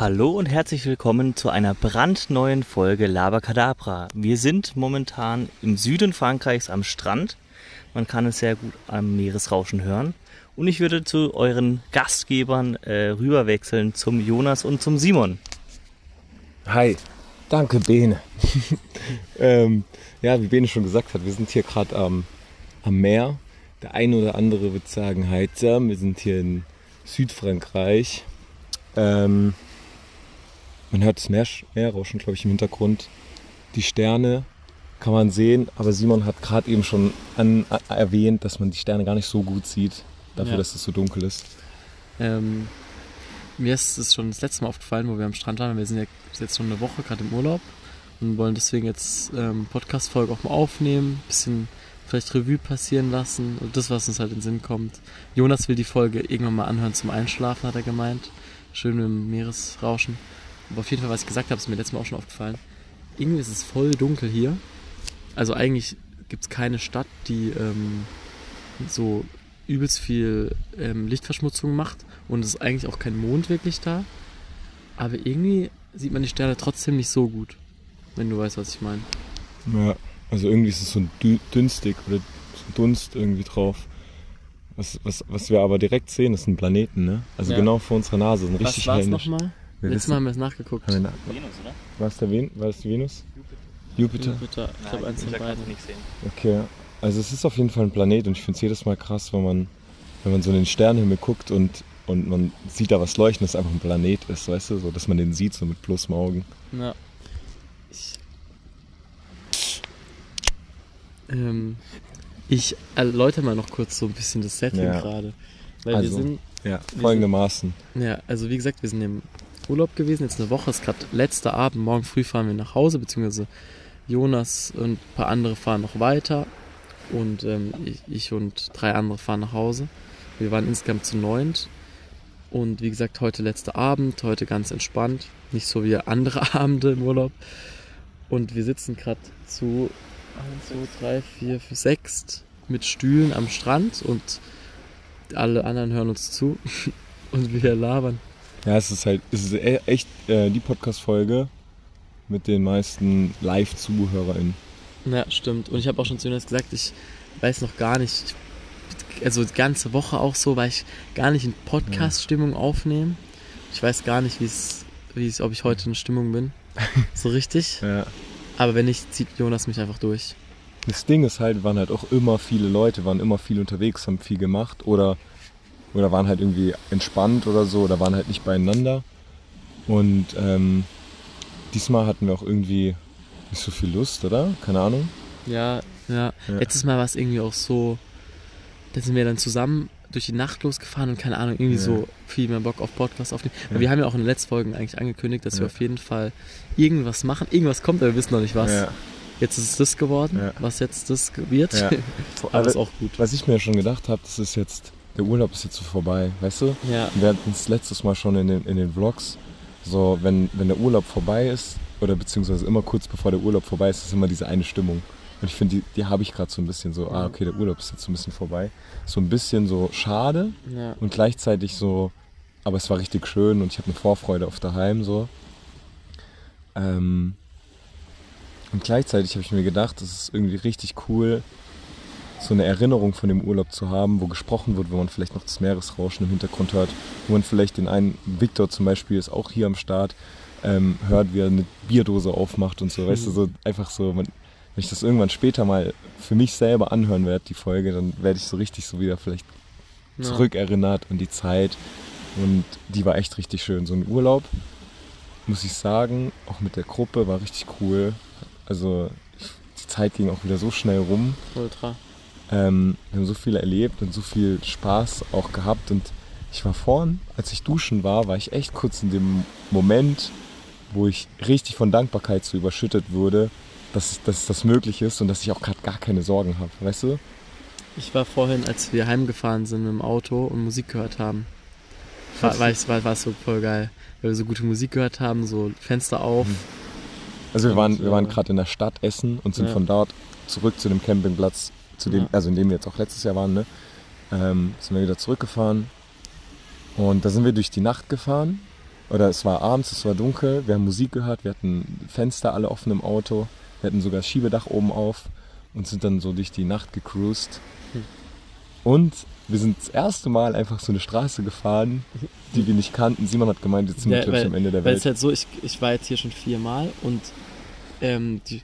Hallo und herzlich willkommen zu einer brandneuen Folge Labacadabra. Wir sind momentan im Süden Frankreichs am Strand. Man kann es sehr gut am Meeresrauschen hören. Und ich würde zu euren Gastgebern äh, rüberwechseln, zum Jonas und zum Simon. Hi, danke Bene. ähm, ja, wie Bene schon gesagt hat, wir sind hier gerade ähm, am Meer. Der eine oder andere wird sagen, heiter. Wir sind hier in Südfrankreich. Ähm, man hört das Meer, Meerrauschen, glaube ich, im Hintergrund. Die Sterne kann man sehen, aber Simon hat gerade eben schon an, a, erwähnt, dass man die Sterne gar nicht so gut sieht, dafür, Ja. dass es so dunkel ist. Ähm, mir ist es schon das letzte Mal aufgefallen, wo wir am Strand waren. Wir sind ja jetzt schon eine Woche gerade im Urlaub und wollen deswegen jetzt ähm, Podcast-Folge auch mal aufnehmen, bisschen vielleicht Revue passieren lassen und das, was uns halt in den Sinn kommt. Jonas will die Folge irgendwann mal anhören zum Einschlafen, hat er gemeint. Schön im Meeresrauschen. Aber auf jeden Fall, was ich gesagt habe, ist mir letztes Mal auch schon aufgefallen. Irgendwie ist es voll dunkel hier. Also eigentlich gibt es keine Stadt, die ähm, so übelst viel ähm, Lichtverschmutzung macht und es ist eigentlich auch kein Mond wirklich da. Aber irgendwie sieht man die Sterne trotzdem nicht so gut, wenn du weißt, was ich meine. Ja, also irgendwie ist es so dü- dünstig oder so Dunst irgendwie drauf. Was, was, was wir aber direkt sehen, ist ein Planeten, ne? Also Ja. genau vor unserer Nase, ein Was richtig war es hellen. nochmal? Wir Letztes wissen- Mal haben wir es nachgeguckt. haben wir nach- Venus, oder? War es der Ven war es die Venus? Jupiter. Jupiter, ich glaube eins von beiden. nicht sehen. Okay. Also es ist auf jeden Fall ein Planet und ich finde es jedes Mal krass, wenn man, wenn man so in den Sternenhimmel guckt und, und man sieht da was leuchten, das einfach ein Planet ist, weißt du, so dass man den sieht, so mit bloßem Augen. Ja. Ich, ähm, ich erläutere mal noch kurz so ein bisschen das Setting Ja. gerade. Weil Also, wir sind, Ja, folgendermaßen. ja, also wie gesagt, wir sind im Urlaub gewesen, jetzt eine Woche, ist gerade letzter Abend, morgen früh fahren wir nach Hause, beziehungsweise Jonas und ein paar andere fahren noch weiter und ähm, ich, ich und drei andere fahren nach Hause. Wir waren insgesamt zu neunt und wie gesagt, heute letzter Abend, heute ganz entspannt, nicht so wie andere Abende im Urlaub. Und wir sitzen gerade zu 1, 2, 3, 4, 5, 6 mit Stühlen am Strand und alle anderen hören uns zu und wir labern. Ja, es ist halt, es ist e- echt äh, die Podcast-Folge mit den meisten Live-ZuhörerInnen. Ja, stimmt. Und ich habe auch schon zu Jonas gesagt, ich weiß noch gar nicht, ich, also die ganze Woche auch so, weil ich gar nicht in Podcast-Stimmung aufnehme. Ich weiß gar nicht, wie es, wie es, ob ich heute in Stimmung bin. So richtig. Ja. Aber wenn nicht, zieht Jonas mich einfach durch. Das Ding ist halt, waren halt auch immer viele Leute, waren immer viel unterwegs, haben viel gemacht oder, oder waren halt irgendwie entspannt oder so oder waren halt nicht beieinander. Und ähm, diesmal hatten wir auch irgendwie nicht so viel Lust, oder? Keine Ahnung. Ja, ja. Ja. Letztes Mal war es irgendwie auch so, da sind wir dann zusammen durch die Nacht losgefahren und keine Ahnung, irgendwie Ja. so viel mehr Bock auf Podcast aufnehmen. Aber Ja. wir haben ja auch in den letzten Folgen eigentlich angekündigt, dass wir auf jeden Fall irgendwas machen. Irgendwas kommt, aber wir wissen noch nicht was. Jetzt ist es das geworden, was jetzt das wird. Ja. aber ist auch gut. Was ich mir schon gedacht habe, das ist jetzt, der Urlaub ist jetzt so vorbei, weißt du? Ja, Wir hatten es letztes Mal schon in den, in den Vlogs, so wenn, wenn der Urlaub vorbei ist, oder beziehungsweise immer kurz bevor der Urlaub vorbei ist, ist immer diese eine Stimmung. Und ich finde, die, die habe ich gerade so ein bisschen so, ah, okay, der Urlaub ist jetzt so ein bisschen vorbei. So ein bisschen so schade ja. und gleichzeitig so, aber es war richtig schön und ich habe eine Vorfreude auf daheim so. Ähm, und gleichzeitig habe ich mir gedacht, es ist irgendwie richtig cool, so eine Erinnerung von dem Urlaub zu haben, wo gesprochen wird, wo man vielleicht noch das Meeresrauschen im Hintergrund hört, wo man vielleicht den einen, Victor zum Beispiel ist auch hier am Start, ähm, hört, wie er eine Bierdose aufmacht und so, weißt du, so einfach so, man, wenn ich das irgendwann später mal für mich selber anhören werde, die Folge, dann werde ich so richtig so wieder vielleicht Ja. zurückerinnert an die Zeit und die war echt richtig schön. So ein Urlaub, muss ich sagen, auch mit der Gruppe war richtig cool. Also die Zeit ging auch wieder so schnell rum. Ultra. Ähm, wir haben so viel erlebt und so viel Spaß auch gehabt und ich war vorn, als ich duschen war, war ich echt kurz in dem Moment, wo ich richtig von Dankbarkeit so überschüttet wurde, dass, dass das möglich ist und dass ich auch gerade gar keine Sorgen habe, weißt du? Ich war vorhin, als wir heimgefahren sind mit dem Auto und Musik gehört haben, war, war, ich, war, war es so voll geil. Weil wir so gute Musik gehört haben, so Fenster auf. Mhm. Also wir waren, wir waren äh, gerade in der Stadt Essen und sind Ja. von dort zurück zu dem Campingplatz, zu dem, Ja. also in dem wir jetzt auch letztes Jahr waren, ne? Ähm, sind wir wieder zurückgefahren. Und da sind wir durch die Nacht gefahren. oder es war abends, es war dunkel, wir haben Musik gehört, wir hatten Fenster alle offen im Auto, wir hatten sogar das Schiebedach oben auf und sind dann so durch die Nacht gecruised. Hm. Und wir sind das erste Mal einfach so eine Straße gefahren, die wir nicht kannten. Simon hat gemeint, jetzt sind wir, Ja, glaube ich, am Ende der Weil es Welt. halt so, ich, ich war jetzt hier schon viermal und ähm, die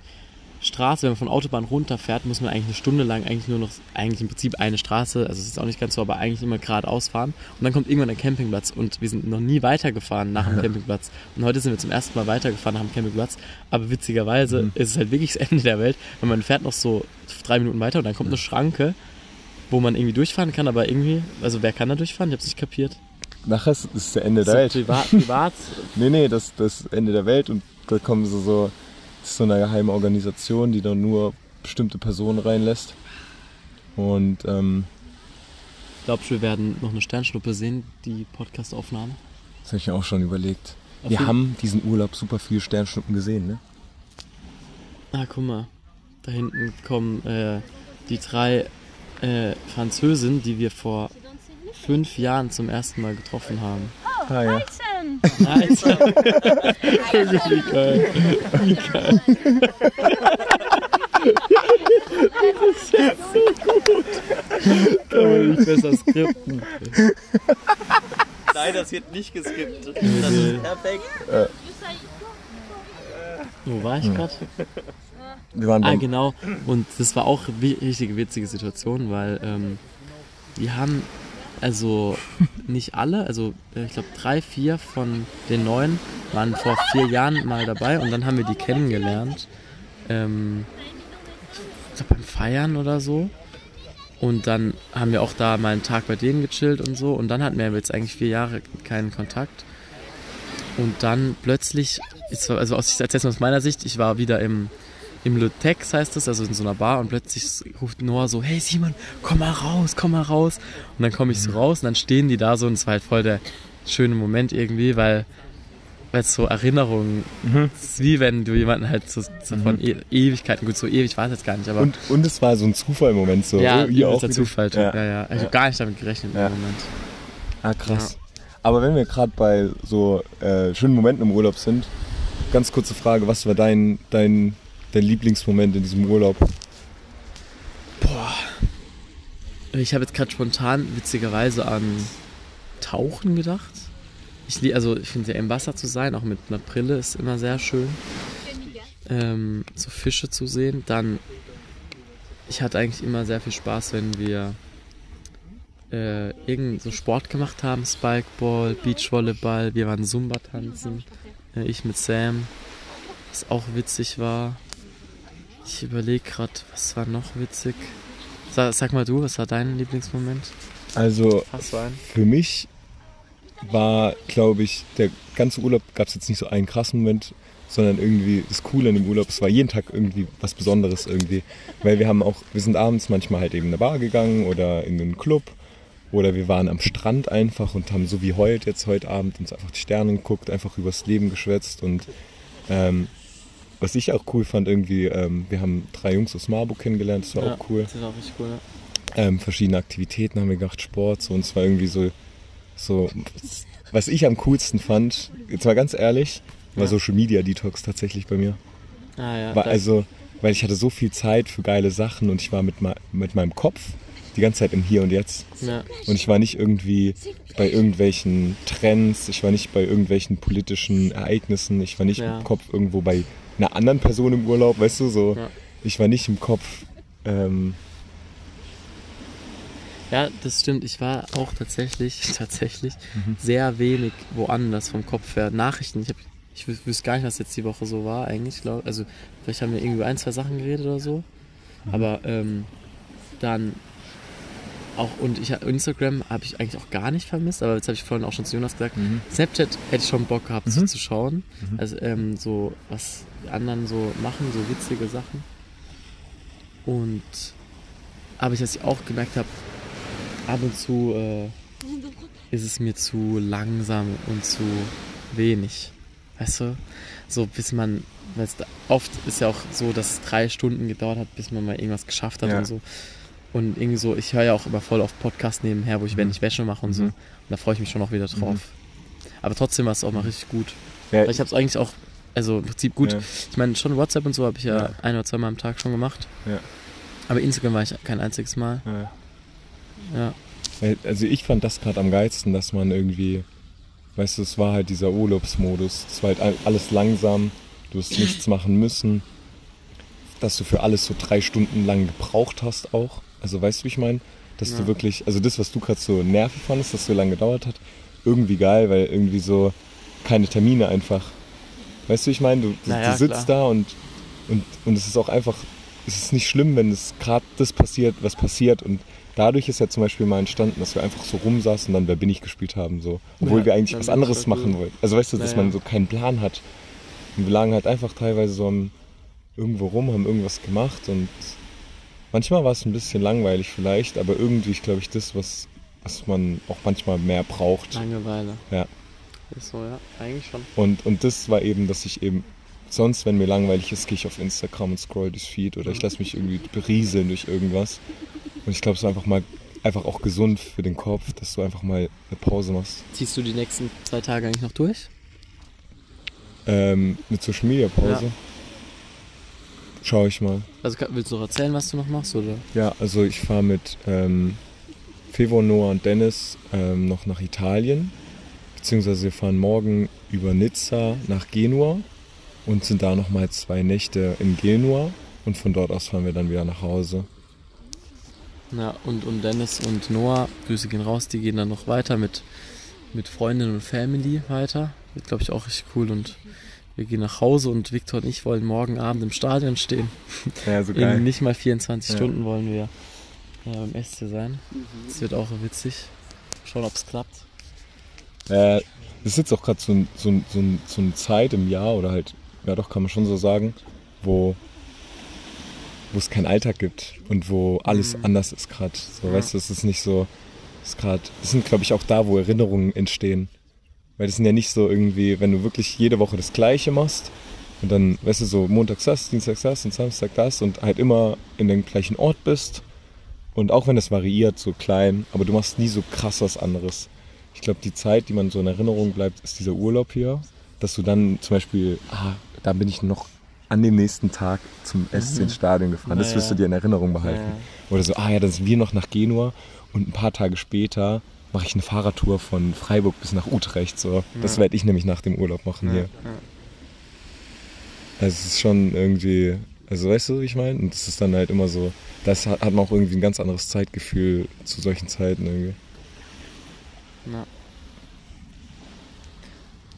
Straße, wenn man von Autobahn runterfährt, muss man eigentlich eine Stunde lang eigentlich nur noch, eigentlich im Prinzip eine Straße, also es ist auch nicht ganz so, aber eigentlich immer geradeaus fahren. Und dann kommt irgendwann ein Campingplatz und wir sind noch nie weitergefahren nach dem Campingplatz. Und heute sind wir zum ersten Mal weitergefahren nach dem Campingplatz. Aber witzigerweise Mhm. ist es halt wirklich das Ende der Welt, weil man fährt noch so drei Minuten weiter und dann kommt eine Schranke, wo man irgendwie durchfahren kann, aber irgendwie, also wer kann da durchfahren? Ich hab's nicht kapiert. Nachher ist es der Ende der So Welt. privat, privat Nee, nee, das das Ende der Welt und da kommen so, so, das ist so eine geheime Organisation, die dann nur bestimmte Personen reinlässt. Und ähm, Glaubst du, wir werden noch eine Sternschnuppe sehen, die Podcast-Aufnahme? das habe ich mir auch schon überlegt. Auf Wir haben diesen Urlaub super viele Sternschnuppen gesehen, ne? Ah, guck mal. Da hinten kommen äh, die drei äh, Französinnen, die wir vor fünf Jahren zum ersten Mal getroffen haben. Ah ja. Nice. Wie geil. Wie geil. Das ist so gut. Kann man nicht besser skripten. Nein, das wird nicht geskippt. Das ist perfekt. Wo war ich gerade? Wir waren Ah, genau. Und das war auch eine richtige witzige Situation, weil ähm, wir haben also nicht alle, also äh, ich glaube drei, vier von den neun waren vor vier Jahren mal dabei und dann haben wir die kennengelernt. Ähm, ich glaube beim Feiern oder so. Und dann haben wir auch da mal einen Tag bei denen gechillt und so. Und dann hatten wir jetzt eigentlich vier Jahre keinen Kontakt. Und dann plötzlich, also aus, mal aus meiner Sicht, ich war wieder im, im Lutex heißt das, also in so einer Bar und plötzlich ruft Noah so, hey Simon, komm mal raus, komm mal raus. Und dann komme ich so raus und dann stehen die da so und es war halt voll der schöne Moment irgendwie, weil weil es so Erinnerungen, Mhm. es ist wie wenn du jemanden halt so, so von e Ewigkeiten, gut, so ewig war es jetzt gar nicht, aber und, und es war so ein Zufall im Moment so. ja, ihr auch wieder? Zufall. Ja, Ja. ja. Ich habe gar nicht damit gerechnet Ja. im Moment. Ah, krass. Aber wenn wir gerade bei so äh, schönen Momenten im Urlaub sind, ganz kurze Frage, was war dein, dein, dein Lieblingsmoment in diesem Urlaub? Ich habe jetzt gerade spontan witzigerweise an Tauchen gedacht. Ich, also ich finde ja im Wasser zu sein, auch mit einer Brille, ist immer sehr schön. Ähm, so Fische zu sehen. Dann, ich hatte eigentlich immer sehr viel Spaß, wenn wir äh, irgendeinen so Sport gemacht haben. Spikeball, Beachvolleyball, wir waren Zumba tanzen. Äh, ich mit Sam, was auch witzig war. Ich überlege gerade, was war noch witzig? Sag, sag mal du, was war dein Lieblingsmoment? Also für mich war, glaube ich, der ganze Urlaub gab es jetzt nicht so einen krassen Moment, sondern irgendwie das Coole an dem Urlaub, es war jeden Tag irgendwie was Besonderes irgendwie. Weil wir haben auch, wir sind abends manchmal halt eben in eine Bar gegangen oder in einen Club oder wir waren am Strand einfach und haben so wie heute, jetzt heute Abend, uns einfach die Sterne geguckt, einfach übers Leben geschwätzt und ähm, was ich auch cool fand, irgendwie, ähm, wir haben drei Jungs aus Marburg kennengelernt, das war Ja, auch cool Das ist auch richtig cool, ne? ähm, verschiedene Aktivitäten haben wir gemacht, Sport, so, und es war irgendwie so, so, was ich am coolsten fand, jetzt mal ganz ehrlich, war Ja. Social Media Detox tatsächlich bei mir. Ah ja, War also, weil ich hatte so viel Zeit für geile Sachen und ich war mit, mit meinem Kopf die ganze Zeit im Hier und Jetzt. ja, Und ich war nicht irgendwie bei irgendwelchen Trends, ich war nicht bei irgendwelchen politischen Ereignissen, ich war nicht Ja. im Kopf irgendwo bei einer anderen Person im Urlaub, weißt du, so. Ja. Ich war nicht im Kopf, ähm, ja, das stimmt. Ich war auch tatsächlich, tatsächlich Mhm. sehr wenig woanders vom Kopf her. Nachrichten, ich, hab, ich wüs- wüsste gar nicht, was jetzt die Woche so war eigentlich. Glaub, also vielleicht haben wir irgendwie ein, zwei Sachen geredet oder so. Mhm. Aber ähm, dann auch, und ich, Instagram habe ich eigentlich auch gar nicht vermisst, aber jetzt habe ich vorhin auch schon zu Jonas gesagt, Mhm. Snapchat hätte ich schon Bock gehabt so Mhm. zu schauen. Mhm. Also ähm, so, was anderen so machen, so witzige Sachen. Und aber ich, was ich auch gemerkt habe, ab und zu äh, ist es mir zu langsam und zu wenig. Weißt du? So bis man, da- oft ist ja auch so, dass es drei Stunden gedauert hat, bis man mal irgendwas geschafft hat Ja. und so. Und irgendwie so, ich höre ja auch immer voll auf Podcast nebenher, wo ich, wenn Mhm. ich Wäsche mache und so. Mhm. Und da freue ich mich schon auch wieder drauf. Aber trotzdem war es auch mal richtig gut. Ja, ich habe es eigentlich auch, also im Prinzip gut. Ja. Ich meine, schon WhatsApp und so habe ich ja, Ja. ein oder zwei Mal am Tag schon gemacht. Ja. Aber Instagram war ich kein einziges Mal. ja. Ja. Also ich fand das gerade am geilsten, dass man irgendwie, weißt du, es war halt dieser Urlaubsmodus. Es war halt all- alles langsam, du hast nichts machen müssen. Dass du für alles so drei Stunden lang gebraucht hast auch. Also weißt du, wie ich meine? Dass du wirklich, also das, was du gerade so nervig fandest, dass so lange gedauert hat, irgendwie geil, weil irgendwie so keine Termine einfach. Weißt du, ich meine? Du, du, Na ja, du sitzt klar. da und, und, und es ist auch einfach, es ist nicht schlimm, wenn es gerade das passiert, was passiert. Und dadurch ist ja zum Beispiel mal entstanden, dass wir einfach so rumsaßen und dann Wer bin ich gespielt haben. So. Obwohl Ja, wir eigentlich was anderes machen wollten. Also weißt du, dass Ja, man so keinen Plan hat. Und wir lagen halt einfach teilweise so am, irgendwo rum, haben irgendwas gemacht und manchmal war es ein bisschen langweilig vielleicht, aber irgendwie, ich glaube ich, das, was, was man auch manchmal mehr braucht. Langeweile. Ja. Ist so, ja. Eigentlich schon. Und, und das war eben, dass ich eben, sonst, wenn mir langweilig ist, gehe ich auf Instagram und scroll durchs Feed oder ich lasse mich irgendwie berieseln durch irgendwas. Und ich glaube, es ist einfach mal, einfach auch gesund für den Kopf, dass du einfach mal eine Pause machst. Ziehst du die nächsten zwei Tage eigentlich noch durch? Ähm, eine Social Media Pause. Ja. Schau ich mal. Also willst du noch erzählen, was du noch machst? Oder? Ja, also ich fahre mit ähm, Fevo, Noah und Dennis ähm, noch nach Italien. Beziehungsweise wir fahren morgen über Nizza nach Genua und sind da nochmal zwei Nächte in Genua. Und von dort aus fahren wir dann wieder nach Hause. Ja, und, und Dennis und Noah, Grüße gehen raus, die gehen dann noch weiter mit, mit Freundinnen und Family weiter. Wird, glaube ich, auch richtig cool. Und wir gehen nach Hause und Victor und ich wollen morgen Abend im Stadion stehen. Ja, so In nicht mal 24 Ja. Stunden wollen wir ja, beim SC sein. Das wird auch witzig. Schauen, ob es klappt. Äh, ist jetzt auch gerade so, ein, so, ein, so, ein, so eine Zeit im Jahr oder halt, ja doch, kann man schon so sagen, wo, wo es keinen Alltag gibt und wo alles Mhm. anders ist gerade. So, Ja. weißt du, es ist nicht so, es ist gerade, das sind glaube ich auch da, wo Erinnerungen entstehen. Weil das sind ja nicht so irgendwie, wenn du wirklich jede Woche das Gleiche machst und dann, weißt du, so montags das, dienstags das und Samstag das und halt immer in dem gleichen Ort bist und auch wenn es variiert, so klein, aber du machst nie so krass was anderes. Ich glaube, die Zeit, die man so in Erinnerung bleibt, ist dieser Urlaub hier, dass du dann zum Beispiel, ah, da bin ich noch an dem nächsten Tag zum SC ins Stadion gefahren. Das wirst du dir in Erinnerung behalten. Oder so, ah ja, dann sind wir noch nach Genua und ein paar Tage später mache ich eine Fahrradtour von Freiburg bis nach Utrecht. So. Das werde ich nämlich nach dem Urlaub machen hier. Also es ist schon irgendwie, also weißt du, wie ich meine? Und das ist dann halt immer so, das hat, hat man auch irgendwie ein ganz anderes Zeitgefühl zu solchen Zeiten irgendwie. Ja.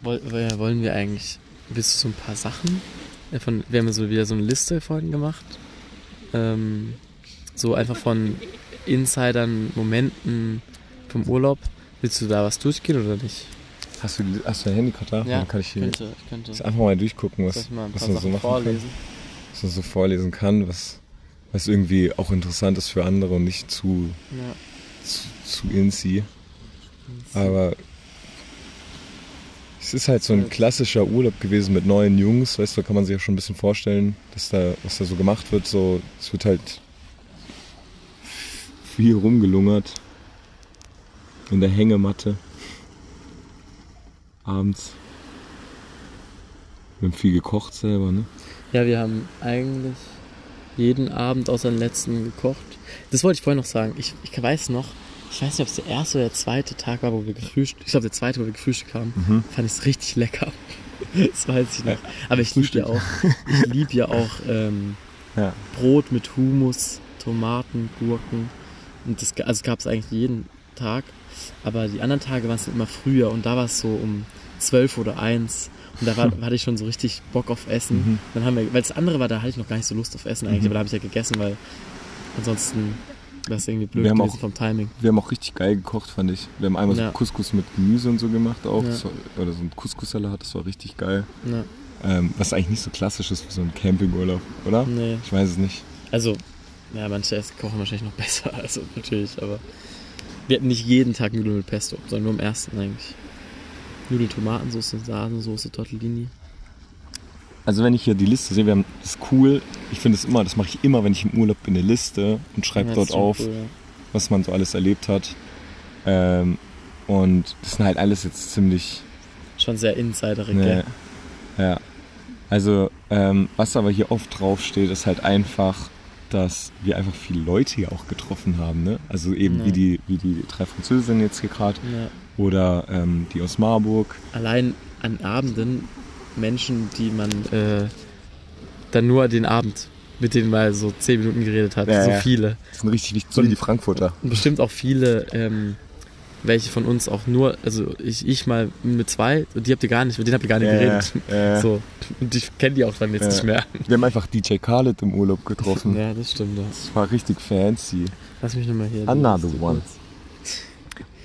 Woll, woll- wollen wir eigentlich, willst du so ein paar Sachen? Von, wir haben ja so wieder so eine Liste vorhin gemacht. Ähm, so einfach von Insidern, Momenten vom Urlaub. Willst du da was durchgehen oder nicht? Hast du, hast du dein Handy gerade da? Dann kann ich hier könnte, ich könnte. jetzt einfach mal durchgucken, was, mal ein was paar man so Sachen machen vorlesen? kann. Was man so vorlesen kann, was, was irgendwie auch interessant ist für andere und nicht zu, Ja. zu, zu insi. Aber es ist halt so ein klassischer Urlaub gewesen mit neuen Jungs, weißt du, da kann man sich ja schon ein bisschen vorstellen, dass da, was da so gemacht wird. So, es wird halt viel rumgelungert in der Hängematte. Abends. Wir haben viel gekocht selber, ne? Ja, wir haben eigentlich jeden Abend außer den letzten gekocht. Das wollte ich vorhin noch sagen. Ich, ich weiß noch, ich weiß nicht, ob es der erste oder der zweite Tag war, wo wir gefrühstückt Ich glaube, der zweite, wo wir gefrühstückt haben. Mhm. Fand ich es richtig lecker. Das weiß ich noch. Aber ich liebe ja auch, ich lieb ja auch ähm, Ja. Brot mit Hummus, Tomaten, Gurken. Und das also gab es eigentlich jeden Tag. Aber die anderen Tage waren es immer früher und da war es so um 12 oder 1. Und da war, hatte ich schon so richtig Bock auf Essen. Mhm. Dann haben wir, weil das andere war, da hatte ich noch gar nicht so Lust auf Essen eigentlich, Mhm. aber da habe ich ja gegessen, weil ansonsten wäre es irgendwie blöd Wir haben auch- vom Timing. Wir haben auch richtig geil gekocht, fand ich. Wir haben einmal Ja. so Couscous mit Gemüse und so gemacht auch. Ja. Das war, oder so ein Couscous-Salat, das war richtig geil. Ja, Ähm, was eigentlich nicht so klassisch ist für so einen Campingurlaub, oder? nee. Ich weiß es nicht. Also, ja, manche Essen kochen wahrscheinlich noch besser, also natürlich, aber wir hatten nicht jeden Tag Nudeln mit Pesto, sondern nur am ersten eigentlich. Nudeln, Tomatensauce, Sahnesoße, Tortellini. Also wenn ich hier die Liste sehe, wir haben das ist cool. Ich finde es immer, das mache ich immer, wenn ich im Urlaub bin, eine Liste und schreibe Ja, dort auf, cool, ja. was man so alles erlebt hat. Ähm, und das sind halt alles jetzt ziemlich Schon sehr insiderig, gell? Ja. Also, ähm, was aber hier oft draufsteht, ist halt einfach, dass wir einfach viele Leute hier auch getroffen haben. Ne? Also eben Ja. wie, die, wie die drei Französinnen jetzt hier gerade oder ähm, die aus Marburg. Allein an Abenden Menschen, die man äh, dann nur den Abend mit denen mal so zehn Minuten geredet hat. Ja, so ja. viele. Das sind richtig wichtig, so die Frankfurter. Und bestimmt auch viele, ähm, welche von uns auch nur, also ich, ich mal mit zwei, und die habt ihr gar nicht, mit denen habt ihr gar nicht geredet. ja. So. Und ich kenne die auch dann jetzt Ja. nicht mehr. Wir haben einfach DJ Khaled im Urlaub getroffen. Ja, das stimmt. Ja. Das war richtig fancy. Lass mich nochmal hier. Another one.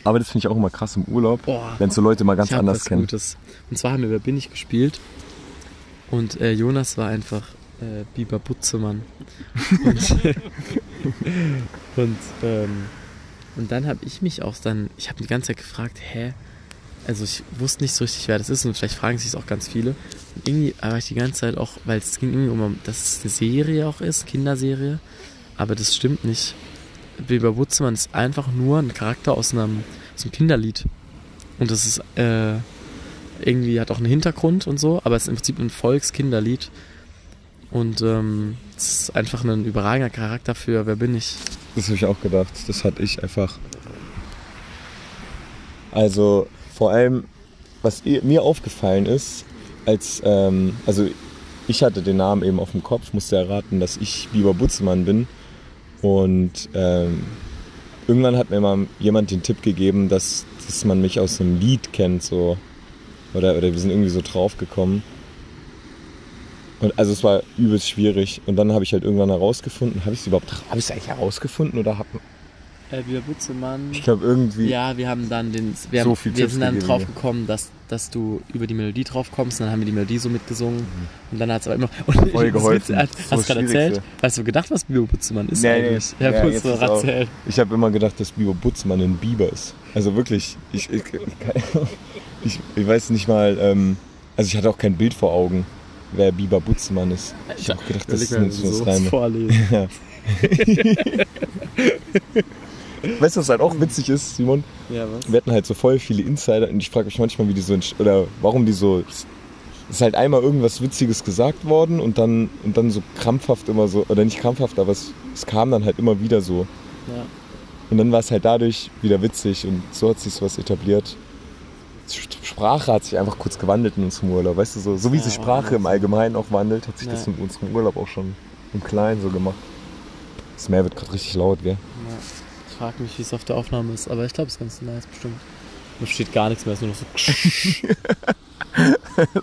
Aber das finde ich auch immer krass im Urlaub, wenn so Leute mal ganz ich anders was kennen. Gutes. Und zwar haben wir Wer bin ich gespielt und äh, Jonas war einfach äh, Biber Butzemann. und und, ähm, und dann habe ich mich auch dann, ich habe die ganze Zeit gefragt, hä? Also ich wusste nicht so richtig, wer das ist und vielleicht fragen sich es auch ganz viele. Und irgendwie war ich die ganze Zeit auch, weil es ging irgendwie um, dass es eine Serie auch ist, Kinderserie, aber das stimmt nicht. Biber Butzemann ist einfach nur ein Charakter aus einem, aus einem Kinderlied. Und das ist äh, irgendwie hat auch einen Hintergrund und so, aber es ist im Prinzip ein Volkskinderlied. Und ähm, es ist einfach ein überragender Charakter für Wer bin ich? Das habe ich auch gedacht. Das hatte ich einfach. Also vor allem, was mir aufgefallen ist, als ähm, also ich hatte den Namen eben auf dem Kopf, musste erraten, dass ich Biber Butzemann bin. Und ähm, irgendwann hat mir mal jemand den Tipp gegeben, dass, dass man mich aus einem Lied kennt, so. Oder, oder wir sind irgendwie so drauf gekommen. Und also es war übelst schwierig. Und dann habe ich halt irgendwann herausgefunden, habe ich es überhaupt, habe ich es eigentlich herausgefunden oder habe Äh, Biber Butzemann. ich glaube irgendwie, Ja, wir haben dann den. Wir, So haben, viel wir Tipps sind dann drauf gekommen, dass, dass du über die Melodie drauf kommst. Und dann haben wir die Melodie so mitgesungen. Und dann hat es aber immer. Und Voll geholfen. Witz- Hast Das du gerade erzählt? Hast du gedacht, was Biber Butzemann ist Nee, nee. eigentlich? Ja, jetzt Butzemann ist auch- ich habe immer gedacht, dass Biber Butzmann ein Biber ist. Also wirklich, ich, ich, ich, ich weiß nicht mal, ähm, also ich hatte auch kein Bild vor Augen, wer Biber Butzmann ist. Ich habe auch gedacht, das ist mal, so so Reime. vorlesen. Ja. weißt du, was halt auch witzig ist, Simon? Ja, was? Wir hatten halt so voll viele Insider und ich frage mich manchmal, wie die so, oder warum die so, es ist halt einmal irgendwas Witziges gesagt worden und dann, und dann so krampfhaft immer so, oder nicht krampfhaft, aber es, es kam dann halt immer wieder so. Ja. Und dann war es halt dadurch wieder witzig und so hat sich sowas etabliert. Sprache hat sich einfach kurz gewandelt in unserem Urlaub, weißt du, so, so wie Ja, sich Sprache im Allgemeinen auch wandelt, hat sich Ja. das in unserem Urlaub auch schon im Kleinen so gemacht. Das Meer wird gerade richtig laut, gell? Ja. Ich frage mich, wie es auf der Aufnahme ist, aber ich glaube, es ist ganz nice, bestimmt. Da steht gar nichts mehr, es ist nur noch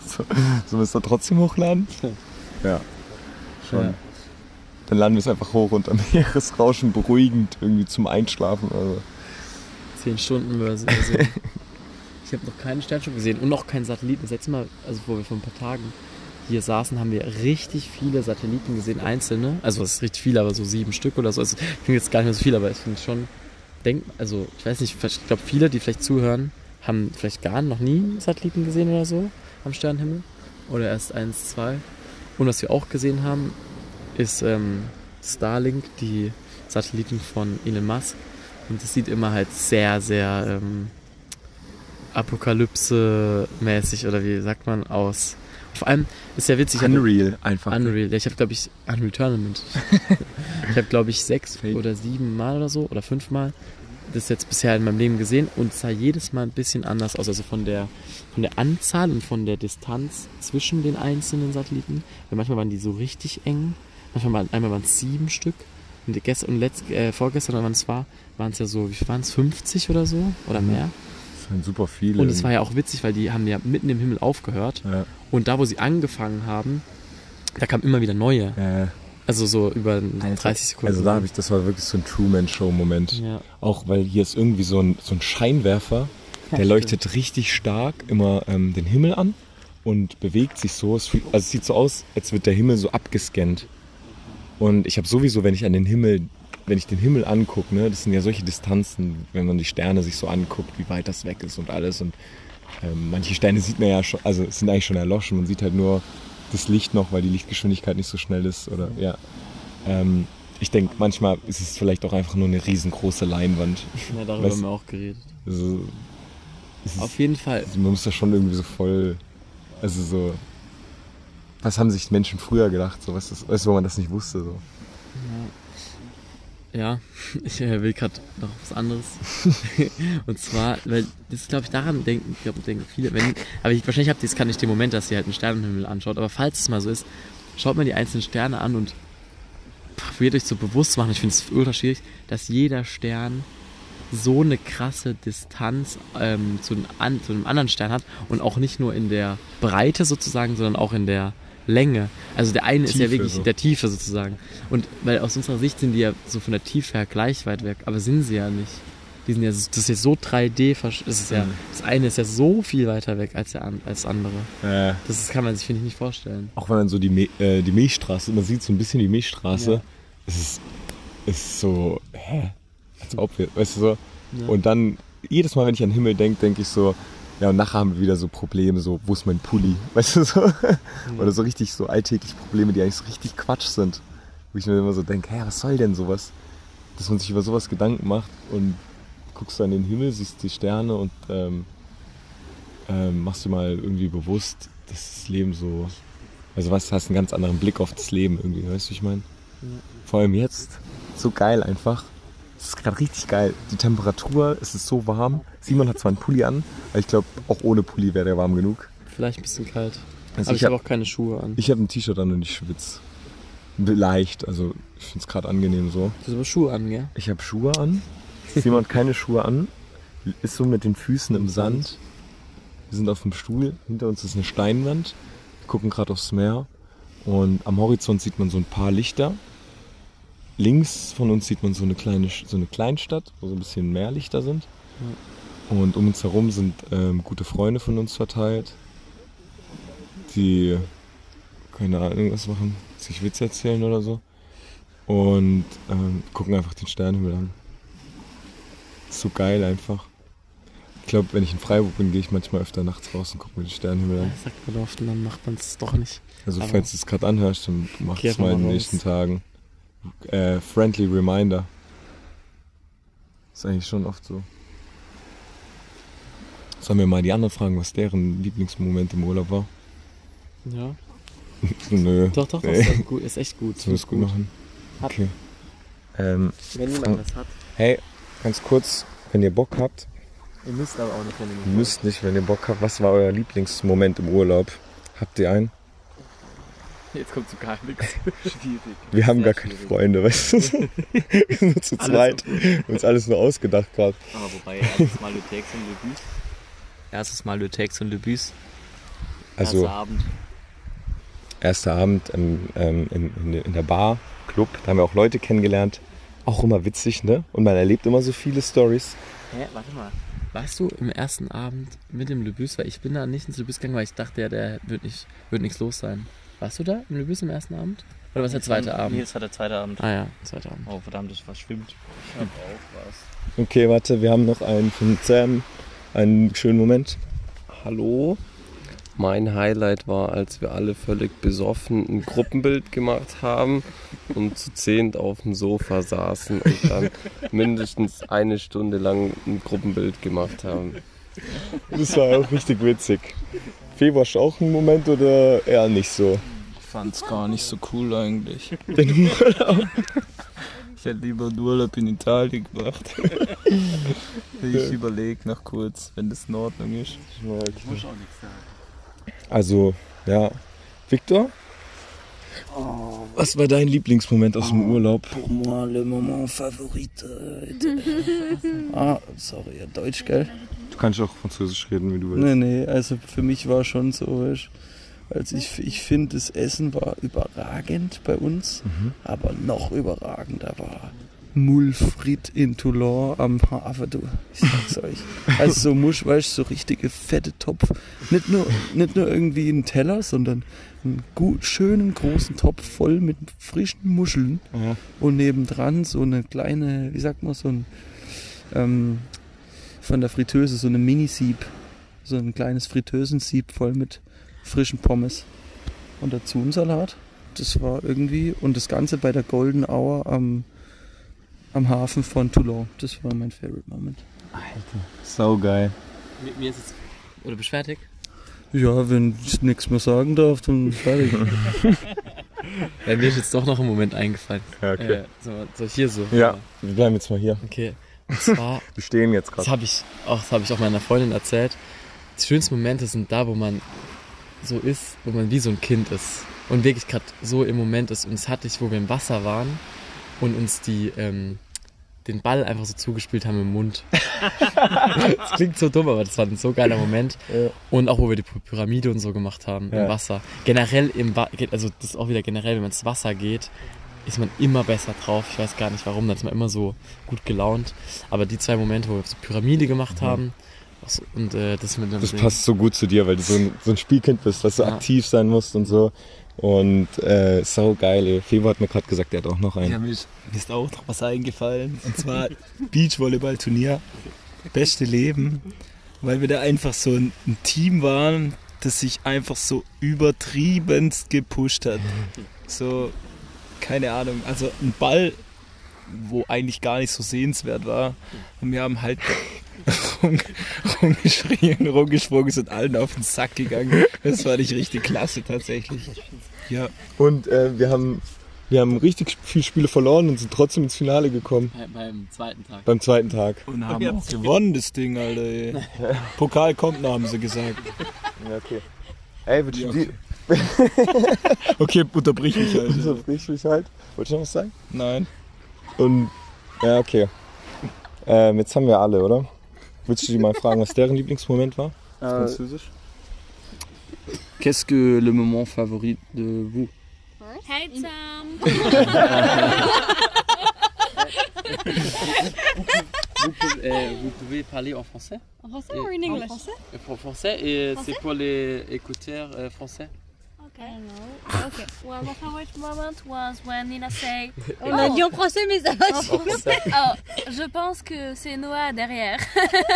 so. so, wir es dann trotzdem hochladen? Ja, schon. Ja. Dann laden wir es einfach hoch unter Meeresrauschen beruhigend irgendwie zum Einschlafen. Also. 10 Stunden Version. ich habe noch keinen Sternschnuppe gesehen und noch keinen Satelliten. Das letzte Mal, also wo wir vor ein paar Tagen hier saßen, haben wir richtig viele Satelliten gesehen, einzelne. Also es ist richtig viele, aber so sieben Stück oder so. Also klingt jetzt gar nicht mehr so viel, aber ich finde schon, denk, also ich weiß nicht, ich glaube viele, die vielleicht zuhören, haben vielleicht gar noch nie Satelliten gesehen oder so am Sternenhimmel. Oder erst eins, zwei. Und was wir auch gesehen haben, ist ähm, Starlink, die Satelliten von Elon Musk. Und das sieht immer halt sehr, sehr ähm, Apokalypse-mäßig oder wie sagt man aus. Vor allem ist ja witzig. ich hatte- Unreal einfach. Unreal. Ja, ich habe, glaube ich, Unreal Tournament. ich habe, glaube ich, sechs Fake. oder sieben Mal oder so oder fünf Mal das jetzt bisher in meinem Leben gesehen und sah jedes Mal ein bisschen anders aus. Also von der, von der Anzahl und von der Distanz zwischen den einzelnen Satelliten. Weil manchmal waren die so richtig eng. Manchmal waren, einmal waren es sieben Stück. Und gestern und letzt, äh, vorgestern, oder wann es war, waren es ja so, wie waren es? 50 oder so? Oder Mhm. mehr? Sind super viele. Und es war ja auch witzig, weil die haben ja mitten im Himmel aufgehört. ja. Und da, wo sie angefangen haben, da kamen immer wieder neue. Ja. Also so über Alter. 30 Sekunden. Also da habe ich, das war wirklich so ein Truman-Show-Moment. Ja. Auch weil hier ist irgendwie so ein, so ein Scheinwerfer, der leuchtet richtig stark immer ähm, den Himmel an und bewegt sich so. Es, fühlt, also es sieht so aus, als wird der Himmel so abgescannt. Und ich habe sowieso, wenn ich an den Himmel, wenn ich den Himmel angucke, ne, das sind ja solche Distanzen, wenn man die Sterne sich so anguckt, wie weit das weg ist und alles. Und ähm, manche Sterne sieht man ja schon, also sind eigentlich schon erloschen. Man sieht halt nur das Licht noch, weil die Lichtgeschwindigkeit nicht so schnell ist. Oder ja. Ähm, ich denke, manchmal ist es vielleicht auch einfach nur eine riesengroße Leinwand. ja, darüber Was- haben wir auch geredet. Also, es ist, Auf jeden Fall. also man muss da schon irgendwie so voll, also so, was haben sich Menschen früher gedacht, so weißt du, wo man das nicht wusste, so. Ja, ich äh, will gerade noch was anderes. und zwar, weil das glaube ich daran denken, ich glaube, denken viele, wenn, aber ich, wahrscheinlich habt ihr jetzt gerade nicht den Moment, dass ihr halt einen Sternenhimmel anschaut, aber falls es mal so ist, schaut mal die einzelnen Sterne an und probiert euch so bewusst zu machen, ich finde es ultra schwierig, dass jeder Stern so eine krasse Distanz ähm, zu, einem an, zu einem anderen Stern hat und auch nicht nur in der Breite sozusagen, sondern auch in der Länge. Also der eine ist ja Tiefe wirklich so. der Tiefe sozusagen. Und weil aus unserer Sicht sind die ja so von der Tiefe her gleich weit weg, aber sind sie ja nicht. Die sind ja, so- das ist ja so 3D, versch- das ist ja, das eine ist ja so viel weiter weg als der als das andere. Äh, Das kann man sich, finde ich, nicht vorstellen. auch wenn man so die, äh, die Milchstraße, man sieht so ein bisschen die Milchstraße, Ja. es ist, es ist so, hä? Als ob wir, weißt du so, Ja. und dann, jedes Mal, wenn ich an den Himmel denke, denke ich so, ja, und nachher haben wir wieder so Probleme, so, wo ist mein Pulli? Weißt du so? Oder so richtig so alltägliche Probleme, die eigentlich so richtig Quatsch sind. Wo ich mir immer so denke, hä, was soll denn sowas? Dass man sich über sowas Gedanken macht und guckst du an den Himmel, siehst die Sterne und ähm, ähm, machst du mal irgendwie bewusst, dass das Leben so. Also was, hast einen ganz anderen Blick auf das Leben irgendwie, weißt du, ich meine? Vor allem jetzt. So geil einfach. Es ist gerade richtig geil. Die Temperatur, es ist so warm. Simon hat zwar einen Pulli an, aber ich glaube, auch ohne Pulli wäre der warm genug. Vielleicht ein bisschen kalt. Also aber ich ich habe habe auch keine Schuhe an. ich hab ein T-Shirt an und ich schwitze. Leicht, also ich finde es gerade angenehm so. Du hast aber Schuhe an, gell? Ich habe Schuhe an. Simon hat keine Schuhe an. Ist so mit den Füßen im Sand. Wir sind auf dem Stuhl. Hinter uns ist eine Steinwand. Wir gucken gerade aufs Meer. Und am Horizont sieht man so ein paar Lichter. Links von uns sieht man so eine kleine so eine Kleinstadt, wo so ein bisschen mehr Lichter sind. Und um uns herum sind ähm, gute Freunde von uns verteilt, die keine Ahnung was machen, sich Witze erzählen oder so. Und ähm, gucken einfach den Sternenhimmel an. Ist so geil einfach. Ich glaube, wenn ich in Freiburg bin, gehe ich manchmal öfter nachts raus und gucke mir den Sternenhimmel an. Das sagt man oft und dann macht man es doch nicht. Also Aber- falls du es gerade anhörst, dann mach es mal in den nächsten. Tagen. Äh, friendly Reminder. Ist eigentlich schon oft so. Sollen wir mal die anderen fragen, was deren Lieblingsmoment im Urlaub war? Ja. Nö. Doch, doch, doch. Nee. Ist, gut, ist echt gut. Sollen wir es gut machen? Hat- Okay. Ähm, Wenn jemand das hat. hey, ganz kurz, wenn ihr Bock habt, Ihr müsst aber auch nicht, wenn ihr ihr müsst nicht, wenn ihr Bock habt, was war euer Lieblingsmoment im Urlaub? Habt ihr einen? Jetzt kommt so gar nichts. Schwierig. Wir haben Sehr gar keine schwierig. Freunde, weißt du? Wir sind nur zu Alles zweit. Uns alles nur ausgedacht gerade. Aber wobei, erstes Mal Le Tex und Le Bus. Erstes Mal Le Tex und Le Bus. Also, Erster Abend. erster Abend im, ähm, in, in, in der Bar, Club, da haben wir auch Leute kennengelernt. Auch immer witzig, ne? Und man erlebt immer so viele Stories. Hä, warte mal. Warst du im ersten Abend mit dem Lebüs? Weil ich bin da nicht ins Lebüs gegangen, weil ich dachte, ja, der wird, nicht, wird nichts los sein. Warst du da im Lebüs im ersten Abend? Oder was der zweite Nee, Abend? das war der zweite Abend. Ah ja, zweiter Abend. Oh, verdammt, das verschwimmt. Ich hab auch was. Okay, warte, wir haben noch einen von Sam. Einen schönen Moment. Hallo. Mein Highlight war, als wir alle völlig besoffen ein Gruppenbild gemacht haben und zu zehnt auf dem Sofa saßen und dann mindestens eine Stunde lang ein Gruppenbild gemacht haben. Das war auch richtig witzig. Fee, warst du auch einen Moment oder eher nicht so? Ich fand's gar nicht so cool eigentlich. Den Urlaub? Ich hätte lieber einen Urlaub in Italien gemacht. ich überlege noch kurz, wenn das in Ordnung ist. Also, ja. Victor? Was war dein Lieblingsmoment aus dem Urlaub? Pour moi, le moment favorite. ah, sorry, ja, Deutsch, gell? Du kannst auch Französisch reden, wie du willst. Nee, nee, also für mich war schon so, weißt, also ich, ich finde, das Essen war überragend bei uns, aber noch überragender war Mulfrit in Toulon am Hafen, du. Ich sag's euch. Also so Musch, weißt so richtige fette Topf. Nicht nur, nicht nur irgendwie ein Teller, sondern einen gut, schönen großen Topf voll mit frischen Muscheln Ja. und nebendran so eine kleine, wie sagt man, so ein ähm, von der Fritteuse, so eine Mini-Sieb, so ein kleines Fritteusensieb voll mit frischen Pommes und dazu ein Salat. Das war irgendwie, und das Ganze bei der Golden Hour am, am Hafen von Toulon. Das war mein Favorite Moment. Sau geil. Mir, mir ist jetzt. Oder bist du fertig? Ja, wenn ich nichts mehr sagen darf, dann fertig. Weil mir ist jetzt doch noch ein Moment eingefallen. Ja, okay. Äh, so, so hier so. Ja, wir bleiben jetzt mal hier. Okay. Zwar, Wir stehen jetzt das gerade. habe ich, auch, das hab ich auch meiner Freundin erzählt. Die schönsten Momente sind da, wo man so ist, wo man wie so ein Kind ist. Und wirklich gerade so im Moment ist. Und das hatte ich, wo wir im Wasser waren und uns die, ähm, den Ball einfach so zugespielt haben im Mund. das klingt so dumm, aber das war ein so geiler Moment. Ja. Und auch, wo wir die Py- Pyramide und so gemacht haben Ja. im Wasser. Generell im Wa also das ist auch wieder generell, wenn man ins Wasser geht, ist man immer besser drauf. Ich weiß gar nicht warum, dann ist man immer so gut gelaunt. Aber die zwei Momente, wo wir so Pyramide gemacht haben auch so- und äh, das mit dem Das Ding- passt so gut zu dir, weil du so ein, so ein Spielkind bist, dass du Ja. aktiv sein musst und so. Und äh, sau geil, ey. Febo hat mir gerade gesagt, er hat auch noch einen. Ja, mir, ist, mir ist auch noch was eingefallen. Und zwar Beachvolleyball-Turnier. Beste Leben. Weil wir da einfach so ein, ein Team waren, das sich einfach so übertriebenst gepusht hat. So, keine Ahnung. Also ein Ball, wo eigentlich gar nicht so sehenswert war. Und wir haben halt rum, rumgeschrien, rumgesprungen, sind allen auf den Sack gegangen. Das fand ich richtig klasse tatsächlich. Ja. Und äh, wir haben wir haben richtig viele Spiele verloren und sind trotzdem ins Finale gekommen. Bei- beim zweiten Tag. Beim zweiten Tag. Und haben auch gewonnen, das Ding, Alter. Pokal kommt noch, haben sie gesagt. Ja, okay. Ey, willst du die. Okay, unterbrich mich, So Alter. frisch mich halt. Wolltest du noch was sagen? Nein. Und. Ja, okay. Ähm, jetzt haben wir alle, oder? Willst du die mal fragen, was deren Lieblingsmoment war? Französisch? Qu'est-ce que le moment favori de vous? Hey Tom! Vous pouvez, euh, vous pouvez parler en français? En français ou in English? En français et Français c'est pour les écouteurs euh, français. Okay. Okay. Well, my favorite moment was when Nina say. On a dit en français, mais ça va. Oh, je pense que c'est Noah derrière.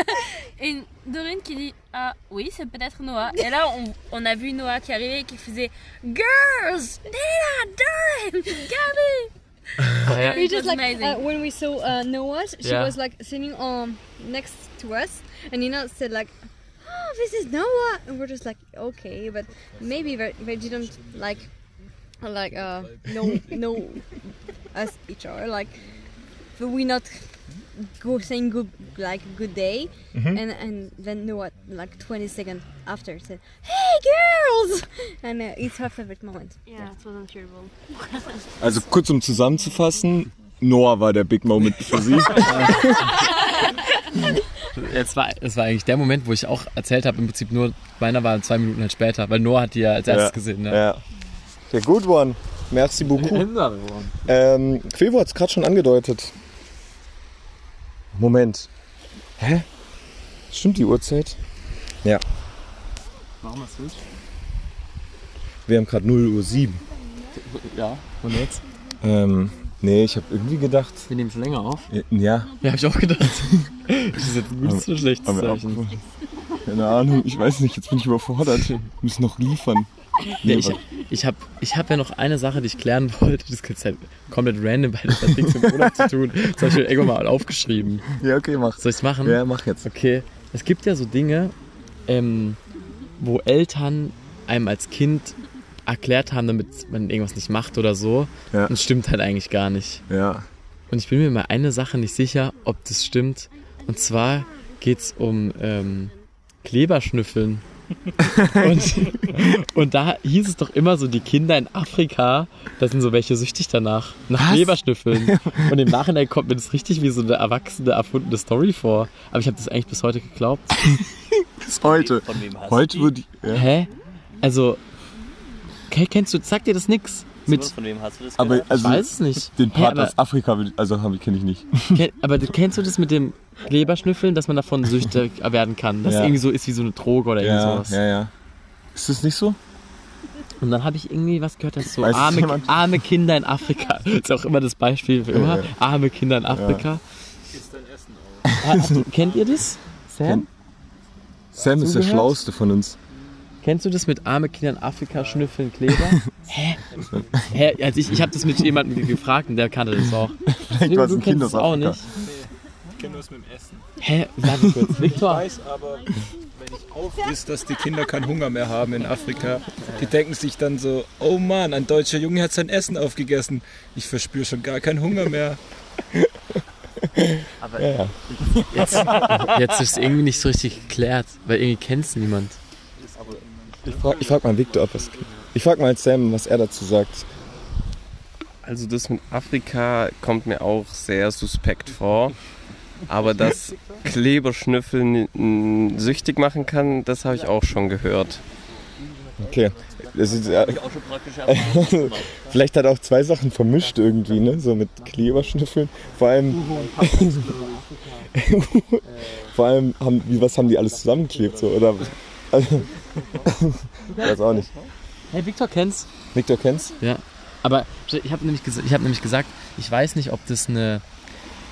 Et Dorine qui dit Ah oui, c'est peut-être Noah. Et là, on, on a vu Noah qui arrivait et qui faisait Girls! Nina! Dorine! Gabby! Ah, ja. We just like amazing. uh, when we saw uh, Noah, she Yeah. was like sitting um next to us, and Nina said like, "Oh, this is Noah," and we're just like, "Okay," but maybe they, they didn't like like uh know know us each other like, but we not go saying good like good day, and and then Noah like 20 seconds after said, "Hey girls," and uh, it's her favorite moment. Yeah, it was incredible. Also kurz um zusammenzufassen, Noah war der Big Moment für sie. Jetzt war, es war eigentlich der Moment, wo ich auch erzählt habe, im Prinzip nur, meiner war zwei Minuten halt später, weil Noah hat die ja als erstes gesehen. Ne? Ja. Der Good One. Merci beaucoup. Ähm, Quevo hat es gerade schon angedeutet. Moment. Hä? Stimmt die Uhrzeit? Ja. Warum hast du? Wir haben gerade 0 Uhr 7. Ja. Und jetzt? Ähm, nee, ich habe irgendwie gedacht. Wir nehmen schon länger auf. Ja, Ja, hab ich auch gedacht. das ist jetzt ein gutes oder schlechtes aber Zeichen. keine Ahnung, ich weiß nicht, jetzt bin ich überfordert. Wir müssen noch liefern. Nee, ich ich habe ich hab ja noch eine Sache, die ich klären wollte. Das ist halt komplett random, weil das hat nichts mit dem Urlaub zu tun. Das habe ich mir irgendwann mal aufgeschrieben. Ja, okay, mach. Soll ich's machen? Ja, mach jetzt. Okay. Es gibt ja so Dinge, ähm, wo Eltern einem als Kind erklärt haben, damit man irgendwas nicht macht oder so. Ja. Und es stimmt halt eigentlich gar nicht. Ja. Und ich bin mir mal eine Sache nicht sicher, ob das stimmt. Und zwar geht's um ähm, Kleberschnüffeln. und, und da hieß es doch immer so, die Kinder in Afrika, da sind so welche süchtig danach, nach Kleberschnüffeln. Und im Nachhinein kommt mir das richtig wie so eine erwachsene, erfundene Story vor. Aber ich habe das eigentlich bis heute geglaubt. Bis heute. Von wem hast Heute du wurde. Ja. Hä? Also, kennst du, sagt dir das nix? Mit, Von wem hast du das Aber also, ich weiß es nicht. den Part aber- aus Afrika, also kenne ich nicht. Ken- Aber kennst du das mit dem Kleberschnüffeln, dass man davon süchtig werden kann? Dass Ja. irgendwie so ist wie so eine Droge oder Ja, sowas. ja, ja. Ist das nicht so? Und dann habe ich irgendwie was gehört, dass so arme, arme Kinder in Afrika, das ist auch immer das Beispiel für immer, Ja. arme Kinder in Afrika. Ah, hast du- kennt ihr das? Sam? Sam ist der? Schlauste von uns. Kennst du das mit arme Kinder in Afrika schnüffeln Kleber? Hä? Hä? Also ich, ich habe das mit jemandem ge- gefragt und der kannte das auch. Vielleicht war es du ein Kind kennst aus Afrika. nicht. kenne das mit dem Essen. Hä? Warte kurz. Ich Victor? weiß aber, wenn ich aufriss, dass die Kinder keinen Hunger mehr haben in Afrika, die denken sich dann so, oh Mann, ein deutscher Junge hat sein Essen aufgegessen. Ich verspüre schon gar keinen Hunger mehr. Aber Ja. jetzt, jetzt ist es irgendwie nicht so richtig geklärt, weil irgendwie kennt es niemand. Ich frage ich frag mal Victor, ob es geht. Ich frage mal Sam, was er dazu sagt. Also das mit Afrika kommt mir auch sehr suspekt vor. Aber dass Kleberschnüffeln süchtig machen kann, das habe ich auch schon gehört. Okay. Das ist, ja, vielleicht hat er auch zwei Sachen vermischt irgendwie, ne? So mit Kleberschnüffeln. Vor allem. vor allem, haben, wie, was haben die alles zusammengeklebt? So, oder? Also, weiß auch nicht. Hey, Victor kennt's? Victor kennst? Ja. Aber ich habe nämlich, ich hab nämlich gesagt, ich weiß nicht, ob das eine.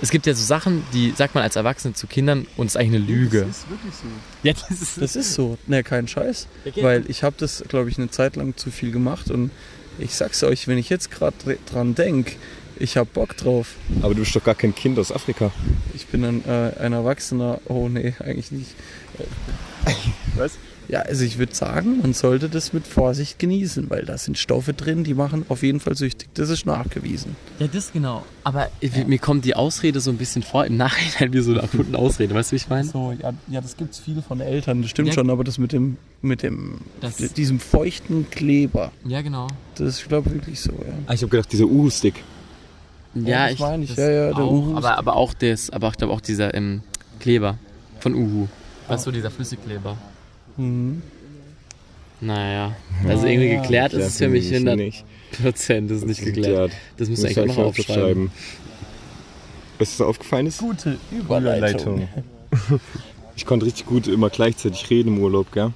Es gibt ja so Sachen, die sagt man als Erwachsene zu Kindern und es ist eigentlich eine Lüge. Das ist wirklich so. Ja, das ist, Das ist so. Ne, kein Scheiß. Okay. Weil ich habe das, glaube ich, eine Zeit lang zu viel gemacht und ich sag's euch, wenn ich jetzt gerade dran denke, ich habe Bock drauf. Aber du bist doch gar kein Kind aus Afrika. Ich bin ein, äh, ein Erwachsener. Oh nee, eigentlich nicht. Was? Ja, also ich würde sagen, man sollte das mit Vorsicht genießen, weil da sind Stoffe drin, die machen auf jeden Fall süchtig. Das ist nachgewiesen. Ja, das genau. Aber ich- mir kommt die Ausrede so ein bisschen vor, im Nachhinein wie so eine erfundene Ausrede. Weißt du, wie ich meine? So, ja, ja das gibt's viel von Eltern, das stimmt Ja. schon, aber das mit dem, mit dem, Das- diesem feuchten Kleber, Ja, genau. das ist, glaube ich, wirklich so, ja. Ah, ich habe gedacht, dieser Uhu-Stick. Ja, das ich meine ich. Ja, ja, der auch, Uhu- aber, aber auch das, aber ich glaube auch dieser ähm, Kleber von Uhu. Weißt du, dieser Flüssigkleber. Mhm. Naja, also irgendwie geklärt ist es für mich 100 nicht. Prozent, das ist nicht geklärt. Das müsst ihr eigentlich auch noch aufschreiben. Was dir aufgefallen ist? Gute Überleitung. Ich konnte richtig gut immer gleichzeitig reden im Urlaub, gell?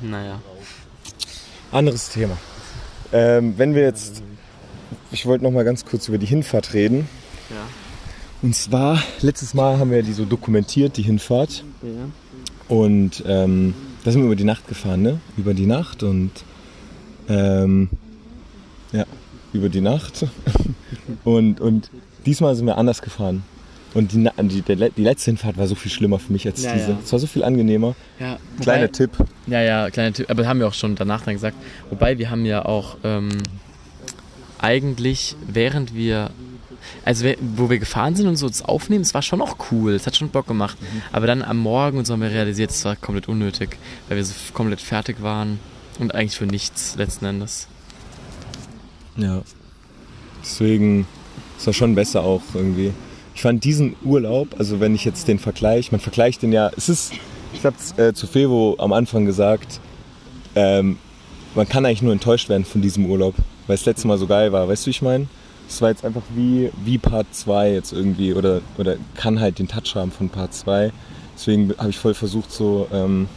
Naja. Anderes Thema. Ähm, wenn wir jetzt, ich wollte noch mal ganz kurz über die Hinfahrt reden. Ja. Und zwar, letztes Mal haben wir die so dokumentiert, die Hinfahrt. Und ähm, da sind wir über die Nacht gefahren, ne? Über die Nacht und ähm, ja, über die Nacht. und, und diesmal sind wir anders gefahren. Und die, die, die letzte Hinfahrt war so viel schlimmer für mich als Ja, diese. ja. Es war so viel angenehmer. Ja, Kleiner Tipp. Ja, ja, kleiner Tipp. Aber haben wir auch schon danach dann gesagt. Wobei wir haben ja auch ähm, eigentlich, während wir, also wo wir gefahren sind und so das Aufnehmen, es war schon auch cool. Es hat schon Bock gemacht. Aber dann am Morgen und so haben wir realisiert, es war komplett unnötig, weil wir so komplett fertig waren und eigentlich für nichts letzten Endes. Ja. Deswegen ist das schon besser auch irgendwie. Ich fand diesen Urlaub, also wenn ich jetzt den Vergleich, man vergleicht den ja, es ist, ich habe äh, zu Fevo am Anfang gesagt, ähm, man kann eigentlich nur enttäuscht werden von diesem Urlaub, weil es letztes Mal so geil war. Weißt du, wie ich meine? Es war jetzt einfach wie, wie Part 2 jetzt irgendwie oder, oder kann halt den Touch haben von Part 2. Deswegen habe ich voll versucht, so ähm,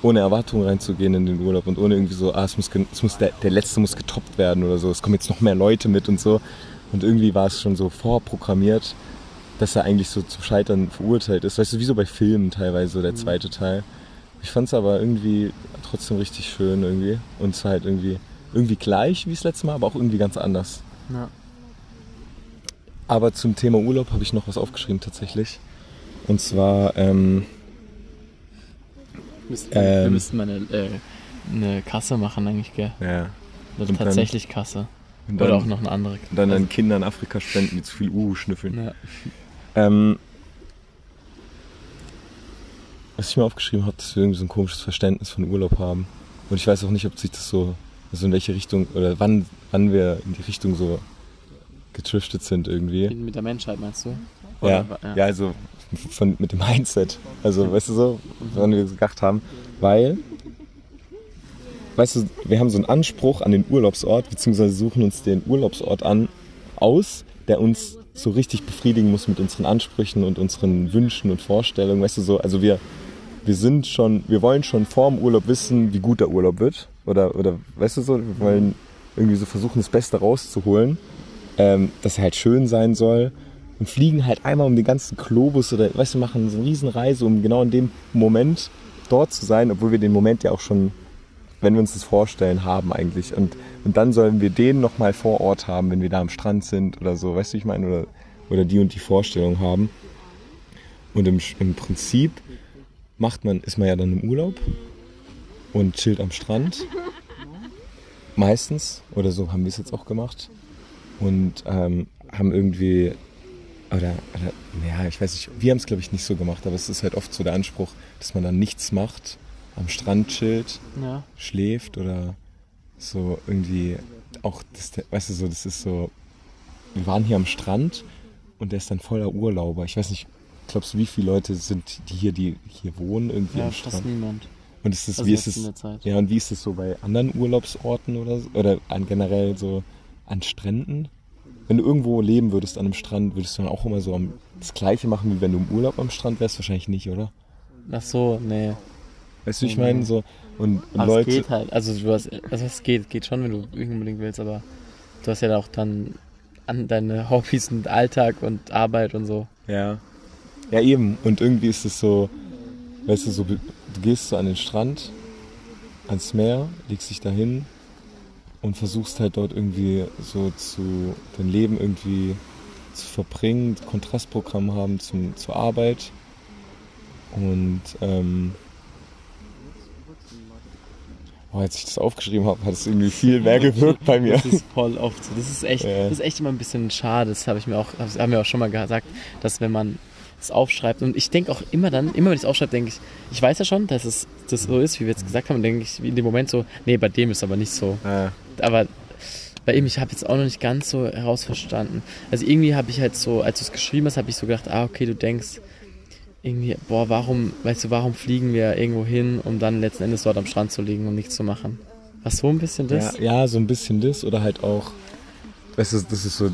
ohne Erwartungen reinzugehen in den Urlaub und ohne irgendwie so, ah, es muss, es muss der, der letzte muss getoppt werden oder so. Es kommen jetzt noch mehr Leute mit und so. Und irgendwie war es schon so vorprogrammiert, dass er eigentlich so zum Scheitern verurteilt ist. Weißt du, wie so bei Filmen teilweise, so der zweite Teil. Ich fand es aber irgendwie trotzdem richtig schön irgendwie. Und es war halt irgendwie, irgendwie gleich wie das letzte Mal, aber auch irgendwie ganz anders. Ja. Aber zum Thema Urlaub habe ich noch was aufgeschrieben tatsächlich. Und zwar, ähm, Müssten, Ähm. wir müssten mal eine, äh, eine Kasse machen eigentlich, gell? ja. Eine Und dann- tatsächlich Kasse. Oder dann- auch noch eine andere. Und dann an Kinder in Afrika spenden, die zu viel Uhu schnüffeln. Ja. Ähm, was ich mir aufgeschrieben habe, dass wir irgendwie so ein komisches Verständnis von Urlaub haben. Und ich weiß auch nicht, ob sich das so, also in welche Richtung, oder wann, wann wir in die Richtung so getriftet sind irgendwie. Mit der Menschheit meinst du? Ja, Oder- ja, also von, mit dem Mindset. Also, weißt du so, woran wir gedacht haben. Weil, weißt du, wir haben so einen Anspruch an den Urlaubsort, beziehungsweise suchen uns den Urlaubsort an, aus, der uns so richtig befriedigen muss mit unseren Ansprüchen und unseren Wünschen und Vorstellungen. Weißt du so, also wir, wir sind schon, wir wollen schon vor dem Urlaub wissen, wie gut der Urlaub wird. Oder, oder weißt du so, wir wollen irgendwie so versuchen, das Beste rauszuholen, ähm, dass er halt schön sein soll und fliegen halt einmal um den ganzen Globus oder, weißt du, machen so eine Riesenreise, um genau in dem Moment dort zu sein, obwohl wir den Moment ja auch schon, wenn wir uns das vorstellen, haben eigentlich. Und, und dann sollen wir den nochmal vor Ort haben, wenn wir da am Strand sind oder so, weißt du, ich meine, oder, oder die und die Vorstellung haben. Und im, im Prinzip macht man, ist man ja dann im Urlaub und chillt am Strand. Meistens, oder so haben wir es jetzt auch gemacht. Und ähm, haben irgendwie, oder, oder, ja, ich weiß nicht, wir haben es glaube ich nicht so gemacht, aber es ist halt oft so der Anspruch, dass man dann nichts macht, am Strand chillt, Ja. schläft oder so irgendwie auch, das, weißt du, so, das ist so, wir waren hier am Strand und der ist dann voller Urlauber. Ich weiß nicht, glaubst du, wie viele Leute sind, die hier, die hier wohnen, irgendwie Ja, am fast Strand? niemand. Und ist das, Also wie ist es, ja, und wie ist es so bei anderen Urlaubsorten oder oder generell so an Stränden? Wenn du irgendwo leben würdest an einem Strand, würdest du dann auch immer so am, das Gleiche machen, wie wenn du im Urlaub am Strand wärst? Wahrscheinlich nicht, oder? Ach so, nee. Weißt du, ich meine? So, und, und Aber Leute. es geht halt. Also du hast, also es geht, geht schon, wenn du unbedingt willst, aber du hast ja auch dann an deine Hobbys und Alltag und Arbeit und so. Ja. Ja, eben. Und irgendwie ist es so, weißt du, so, du gehst so an den Strand, ans Meer, legst dich dahin und versuchst halt dort irgendwie so zu, dein Leben irgendwie zu verbringen, Kontrastprogramm haben zum, zur Arbeit. Und, ähm, oh, als ich das aufgeschrieben habe, hat es irgendwie viel mehr gewirkt bei mir. Das ist voll oft so. Das ist echt, das ist echt immer ein bisschen schade. Das habe ich mir auch, haben wir auch schon mal gesagt, dass wenn man es aufschreibt und ich denke auch immer dann, immer wenn ich es aufschreibe, denke ich, ich weiß ja schon, dass es das so ist, wie wir jetzt gesagt haben, denke ich in dem Moment so, nee, bei dem ist aber nicht so. Ja. aber bei ihm, ich habe jetzt auch noch nicht ganz so herausverstanden. Also irgendwie habe ich halt so, als du es geschrieben hast, habe ich so gedacht, ah, okay, du denkst irgendwie, boah, warum, weißt du, warum fliegen wir irgendwo hin, um dann letzten Endes dort am Strand zu liegen und nichts zu machen? Was so ein bisschen das? Ja, ja, so ein bisschen das oder halt auch, weißt du, das ist so,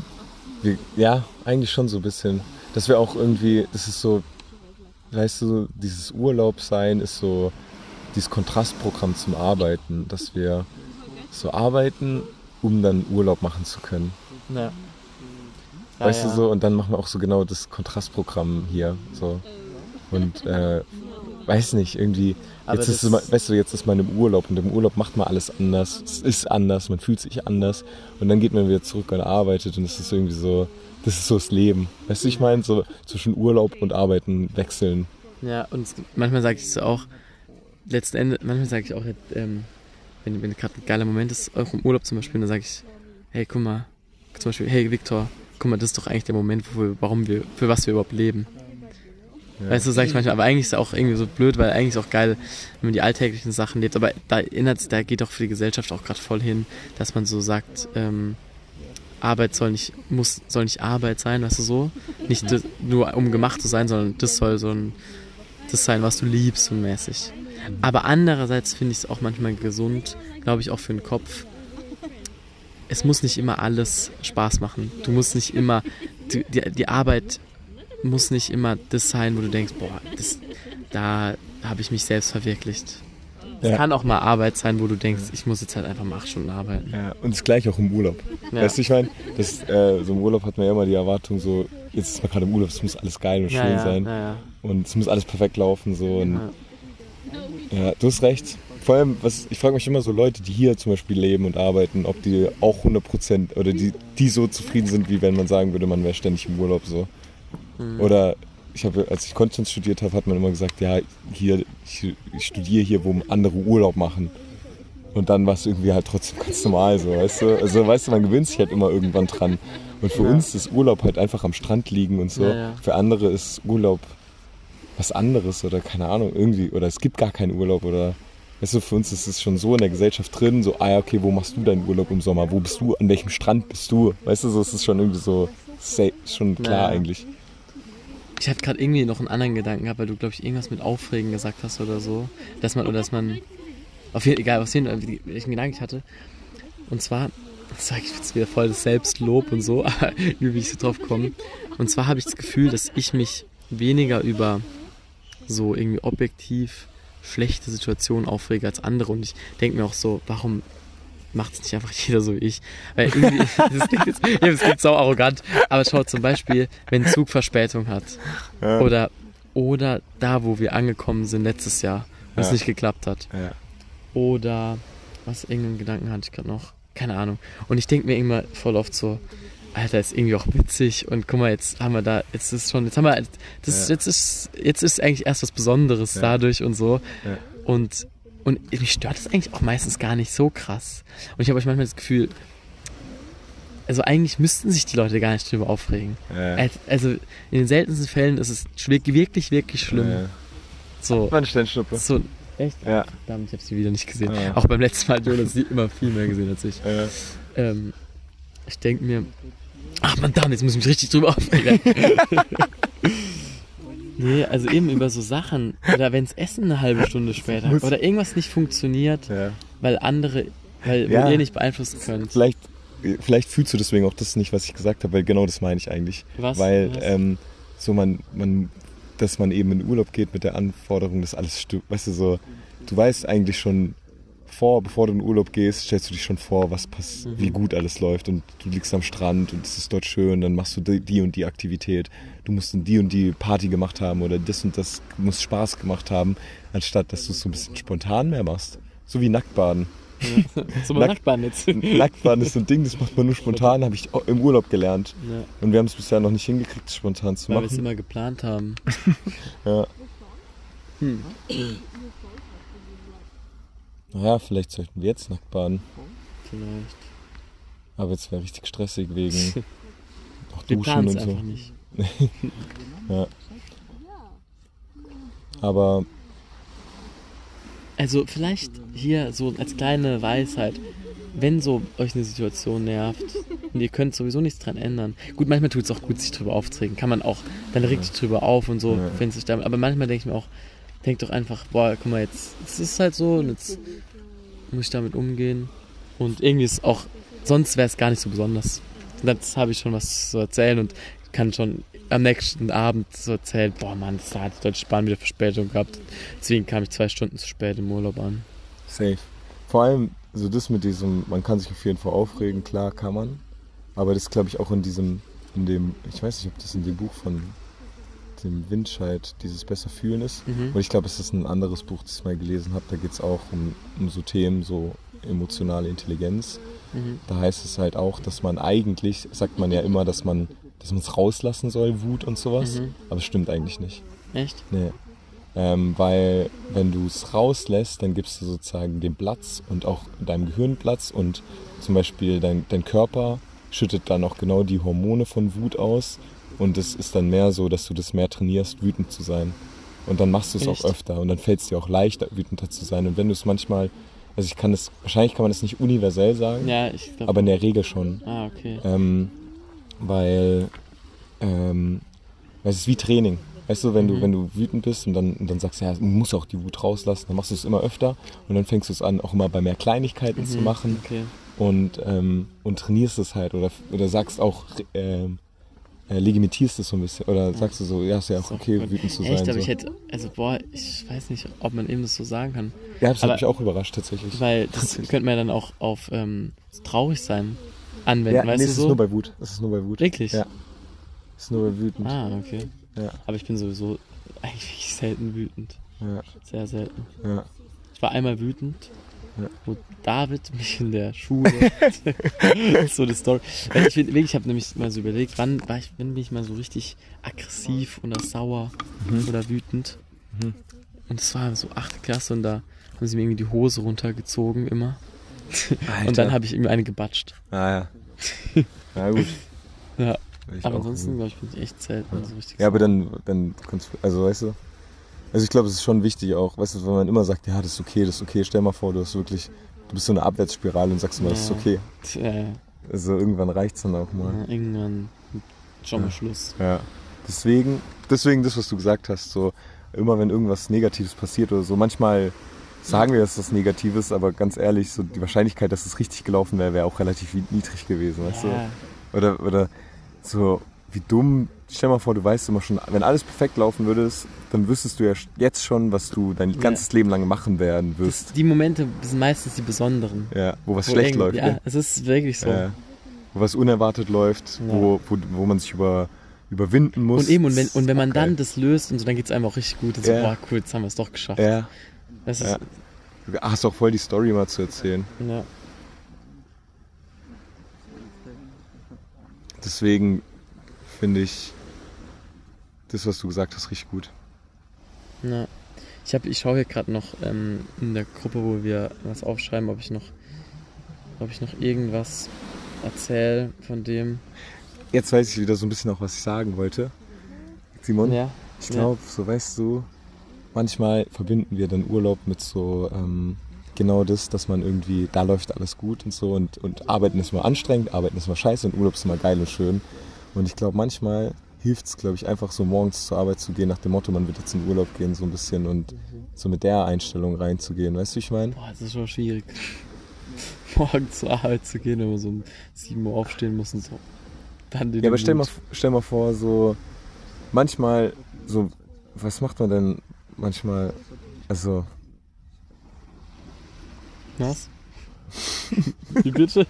wie, ja, eigentlich schon so ein bisschen. Dass wir auch irgendwie, das ist so, weißt du, dieses Urlaubsein ist so dieses Kontrastprogramm zum Arbeiten, dass wir so arbeiten, um dann Urlaub machen zu können. Ja. Ja, weißt ja. du so, und dann machen wir auch so genau das Kontrastprogramm hier. So. Und äh, weiß nicht, irgendwie, Aber jetzt ist weißt du, jetzt ist man im Urlaub und im Urlaub macht man alles anders. Es ist anders, man fühlt sich anders und dann geht man wieder zurück und arbeitet und es ist irgendwie so, das ist so das Leben. Weißt du, ich meine, so zwischen Urlaub und Arbeiten wechseln. Ja, und es, manchmal sage ich es auch, letzten Endes, manchmal sage ich auch, ähm, wenn, wenn gerade ein geiler Moment ist, auch im Urlaub zum Beispiel, dann sage ich, hey, guck mal, zum Beispiel, hey, Viktor, guck mal, das ist doch eigentlich der Moment, wir, warum wir, für was wir überhaupt leben. Ja. Weißt du, sag ich manchmal, aber eigentlich ist es auch irgendwie so blöd, weil eigentlich ist auch geil, wenn man die alltäglichen Sachen lebt, aber da erinnert da geht auch für die Gesellschaft auch gerade voll hin, dass man so sagt, ähm, Arbeit soll nicht, muss, soll nicht Arbeit sein, weißt du so? Nicht nur um gemacht zu sein, sondern das soll so ein, das sein, was du liebst, so mäßig. Aber andererseits finde ich es auch manchmal gesund, glaube ich, auch für den Kopf. Es muss nicht immer alles Spaß machen. Du musst nicht immer, die, die, die Arbeit muss nicht immer das sein, wo du denkst, boah, das, da habe ich mich selbst verwirklicht. Es Ja. kann auch mal Arbeit sein, wo du denkst, ich muss jetzt halt einfach mal acht Stunden arbeiten. Ja, und das gleiche auch im Urlaub. Ja. Weißt du, ich meine, äh, so im Urlaub hat man ja immer die Erwartung, so, jetzt ist man gerade im Urlaub, es muss alles geil und schön ja, sein. Und es muss alles perfekt laufen. So. Und, Ja. ja. du hast recht. Vor allem, was, ich frage mich immer so Leute, die hier zum Beispiel leben und arbeiten, ob die auch 100% oder die, die so zufrieden sind, wie wenn man sagen würde, man wäre ständig im Urlaub so. Mhm. Oder ich habe, als ich Konstanz studiert habe, hat man immer gesagt, ja, hier, ich, ich studiere hier, wo andere Urlaub machen. Und dann war es irgendwie halt trotzdem ganz normal so, weißt du? Also weißt du, man gewöhnt sich halt immer irgendwann dran. Und für Ja. uns ist Urlaub halt einfach am Strand liegen und so. Ja, ja. Für andere ist Urlaub was anderes oder keine Ahnung, irgendwie. Oder es gibt gar keinen Urlaub oder weißt du, für uns ist es schon so in der Gesellschaft drin, so, ah ja, okay, wo machst du deinen Urlaub im Sommer? Wo bist du? An welchem Strand bist du? Weißt du, so es ist schon irgendwie so schon klar eigentlich. Ich hatte gerade irgendwie noch einen anderen Gedanken gehabt, weil du, glaube ich, irgendwas mit Aufregen gesagt hast oder so. Dass man, oder dass man, auf jeden, egal, auf jeden welchen Gedanken ich hatte. Und zwar, das sage ich jetzt wieder voll das Selbstlob und so, aber wie ich so drauf komme. Und zwar habe ich das Gefühl, dass ich mich weniger über so irgendwie objektiv schlechte Situationen aufrege als andere. Und ich denke mir auch so, warum macht es nicht einfach jeder so wie ich? Weil irgendwie, das klingt jetzt, das klingt sau arrogant, aber schau zum Beispiel, wenn ein Zug Verspätung hat Ja. oder, oder da, wo wir angekommen sind letztes Jahr und es Ja. nicht geklappt hat. Ja. Oder was, irgendeinen Gedanken hatte ich gerade noch. Keine Ahnung. Und ich denke mir immer voll oft so, Alter, ist irgendwie auch witzig und guck mal, jetzt haben wir da, jetzt ist schon, jetzt haben wir, das, Ja. jetzt ist, jetzt ist eigentlich erst was Besonderes dadurch und so. Und, und mich stört das eigentlich auch meistens gar nicht so krass. Und ich habe euch manchmal das Gefühl, also eigentlich müssten sich die Leute gar nicht drüber aufregen. Ja. Al- Also in den seltensten Fällen ist es wirklich, wirklich schlimm. Ja. So, War eine Sternschnuppe. so, echt? Ja. Verdammt, ich habe sie wieder nicht gesehen. Ja. Auch beim letzten Mal hat Jonas sie immer viel mehr gesehen als ich. Ja. Ähm, ich denke mir, ach man, dann, jetzt muss ich mich richtig drüber aufregen. nee, also eben über so Sachen, oder wenns Essen eine halbe Stunde später, oder irgendwas nicht funktioniert, Ja. weil andere, weil Ja. ihr nicht beeinflussen könnt. Vielleicht, vielleicht fühlst du deswegen auch das nicht, was ich gesagt habe, weil genau das meine ich eigentlich. Was? Weil Was? ähm, so man, man, dass man eben in Urlaub geht mit der Anforderung, dass alles stimmt. Weißt du, so, du weißt eigentlich schon vor, bevor du in Urlaub gehst, stellst du dich schon vor, was pass Mhm. wie gut alles läuft und du liegst am Strand und es ist dort schön, dann machst du die, die und die Aktivität. Du musst die und die Party gemacht haben oder das und das muss Spaß gemacht haben, anstatt dass du es so ein bisschen spontan mehr machst. So wie Nacktbaden. so mal Nack- Nacktbahn jetzt. Nacktbaden ist so ein Ding, das macht man nur spontan, habe ich im Urlaub gelernt. Ja, Und wir haben es bisher noch nicht hingekriegt, spontan zu weil wir es machen. immer geplant haben. Ja. Hm. Naja, vielleicht sollten wir jetzt nackt baden. Vielleicht. Aber jetzt wäre richtig stressig wegen noch Duschen und so. einfach nicht. Aber Also vielleicht hier so als kleine Weisheit, wenn so euch eine Situation nervt und ihr könnt sowieso nichts dran ändern. Gut, manchmal tut es auch gut, sich drüber aufzuregen. Kann man auch, dann regt sich drüber auf und so, Ja. wenn es sich damit. Aber manchmal denke ich mir auch, denkt doch einfach, boah, guck mal, jetzt, es ist halt so und jetzt muss ich damit umgehen. Und irgendwie ist auch, sonst wäre es gar nicht so besonders. Und jetzt habe ich schon was zu erzählen und kann schon am nächsten Abend so erzählen, boah Mann, da hat die Deutsche Bahn wieder Verspätung gehabt. Deswegen kam ich zwei Stunden zu spät im Urlaub an. safe. Vor allem so das mit diesem, man kann sich auf jeden Fall aufregen, klar kann man. Aber das glaube ich auch in diesem, in dem, ich weiß nicht, ob das in dem Buch von dem Windscheid dieses Besser fühlen ist. Mhm. Und ich glaube, es ist ein anderes Buch, das ich mal gelesen habe. Da geht es auch um, um so Themen, so emotionale Intelligenz. Mhm. Da heißt es halt auch, dass man eigentlich, sagt man ja immer, dass man dass man es rauslassen soll, Wut und sowas. Mhm. Aber es stimmt eigentlich nicht. Echt? Nee. Ähm, weil wenn du es rauslässt, dann gibst du sozusagen dem Platz und auch deinem Gehirn Platz und zum Beispiel dein, dein Körper schüttet dann auch genau die Hormone von Wut aus und es ist dann mehr so, dass du das mehr trainierst, wütend zu sein. Und dann machst du es auch öfter und dann fällt es dir auch leichter, wütender zu sein. Und wenn du es manchmal, also ich kann es, wahrscheinlich kann man das nicht universell sagen, Ja, ich glaube. aber in der Regel schon. Ah, okay. Ähm, weil, ähm, es ist wie Training. Weißt du, wenn du, Mhm. wenn du wütend bist und dann, und dann sagst, ja, du musst auch die Wut rauslassen, dann machst du es immer öfter und dann fängst du es an, auch immer bei mehr Kleinigkeiten zu Mhm, machen Okay. und, ähm, und trainierst es halt oder, oder sagst auch, ähm, äh, legitimierst es so ein bisschen oder sagst du so, ja, ist ja auch okay, wütend zu Echt, sein. aber so. ich hätte, also boah, ich weiß nicht, ob man eben das so sagen kann. ja, das hat aber- mich auch überrascht tatsächlich. Weil das könnte man ja dann auch auf ähm, traurig sein anwenden, ja, weißt nee, du es so? ist nur bei Wut. Es ist nur bei Wut. Wirklich? Ja. Es ist nur bei wütend. Ah, okay. Ja. Aber ich bin sowieso eigentlich selten wütend. Ja, Sehr selten. ja. Ich war einmal wütend. Wo David mich in der Schule. so eine Story. Ich, wirklich, ich habe nämlich mal so überlegt, wann war ich, wann bin ich mal so richtig aggressiv oder sauer Mhm. oder wütend. Mhm. Und es war so achte Klasse und da haben sie mir irgendwie die Hose runtergezogen immer. Alter. Und dann habe ich irgendwie eine gebatscht. Ah ja. Ja gut. Ja. Aber ansonsten, glaube ich, bin ich echt selten so richtig Ja, aber dann, dann kannst du, also weißt du, also ich glaube, es ist schon wichtig auch, weißt du, wenn man immer sagt, ja, das ist okay, das ist okay, stell mal vor, du hast wirklich, du bist so eine Abwärtsspirale und sagst immer, das ist Ja. okay. Ja, Also irgendwann reicht's dann auch mal. ja, irgendwann schon mal Ja. Schluss. Ja. Deswegen, deswegen das, was du gesagt hast, so immer wenn irgendwas Negatives passiert oder so, manchmal sagen wir, dass das Negatives, aber ganz ehrlich, so die Wahrscheinlichkeit, dass es richtig gelaufen wäre, wäre auch relativ niedrig gewesen, weißt Ja, du? Oder, oder so, wie dumm, stell mal vor, du weißt immer schon, wenn alles perfekt laufen würde, dann wüsstest du ja jetzt schon, was du dein Ja. ganzes Leben lang machen werden wirst. das, die Momente sind meistens die besonderen. Ja, wo was Wo schlecht läuft. Ja, gell? es ist wirklich so. Ja. Wo was unerwartet läuft, Ja. wo, wo, wo man sich über, überwinden muss. Und eben, und wenn, und wenn man Okay. dann das löst und so, dann geht es einem auch richtig gut. Und so, Ja. boah, cool, jetzt haben wir es doch geschafft. Ja, Das ist, Ja. du hast auch voll die Story mal zu erzählen. ja. deswegen finde ich das, was du gesagt hast, richtig gut. Ja. Ich, hab, ich schaue hier gerade noch ähm, in der Gruppe, wo wir was aufschreiben, ob ich noch, ob ich noch irgendwas erzähle von dem. Jetzt weiß ich wieder so ein bisschen auch, was ich sagen wollte. Simon, Ja. ich glaube, so weißt du, manchmal verbinden wir dann Urlaub mit so ähm, genau das, dass man irgendwie, da läuft alles gut und so und, und Arbeiten ist mal anstrengend, Arbeiten ist mal scheiße und Urlaub ist mal geil und schön. Und ich glaube, manchmal hilft es, glaube ich, einfach so morgens zur Arbeit zu gehen, nach dem Motto, man wird jetzt in Urlaub gehen, so ein bisschen und so mit der Einstellung reinzugehen. Weißt du, wie ich meine? Boah, das ist schon schwierig. Morgen zur Arbeit zu gehen, wenn man so um 7 Uhr aufstehen muss und so. Dann den Ja, aber stell mal, stell mal vor, so manchmal, so, was macht man denn manchmal, also, Was? Wie bitte?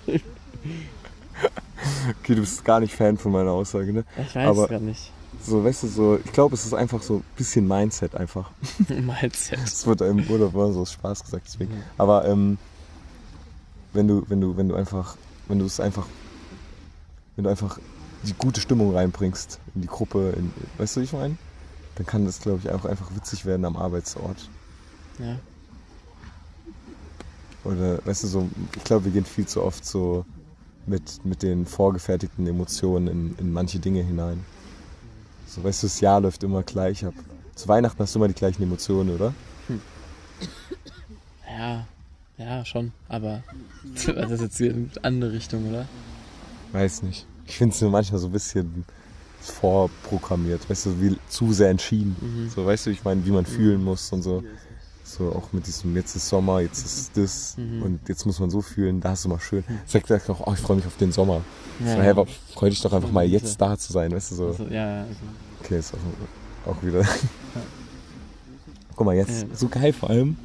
Okay, du bist gar nicht Fan von meiner Aussage, ne? Ich weiß es gerade nicht. So, weißt du, so, ich glaube, es ist einfach so ein bisschen Mindset einfach. Mindset. Das wird im Urlaub immer so aus Spaß gesagt, deswegen. Mhm. Aber ähm, wenn du, wenn du, wenn du einfach, wenn du es einfach, wenn du einfach die gute Stimmung reinbringst in die Gruppe, in, weißt du, wie ich meine? Dann kann das, glaube ich, auch einfach witzig werden am Arbeitsort. Ja. Oder, weißt du, so, ich glaube, wir gehen viel zu oft so mit, mit den vorgefertigten Emotionen in, in manche Dinge hinein. So, weißt du, das Jahr läuft immer gleich ab. Zu Weihnachten hast du immer die gleichen Emotionen, oder? Ja, ja, schon. Aber das ist jetzt hier in eine andere Richtung, oder? Weiß nicht. Ich finde es nur manchmal so ein bisschen vorprogrammiert, weißt du, wie zu sehr entschieden. Mhm. So, weißt du, ich meine, wie man fühlen muss und so. So auch mit diesem, jetzt ist Sommer, jetzt ist das Mhm. und jetzt muss man so fühlen, da ist es immer schön. Sagt er auch, oh, ich freue mich auf den Sommer. Ja, so, hey, aber freu dich doch einfach mal jetzt da zu sein, weißt du so. Also, ja, ja, also, Okay, ist auch, auch wieder. Guck mal, jetzt Ja. so geil vor allem.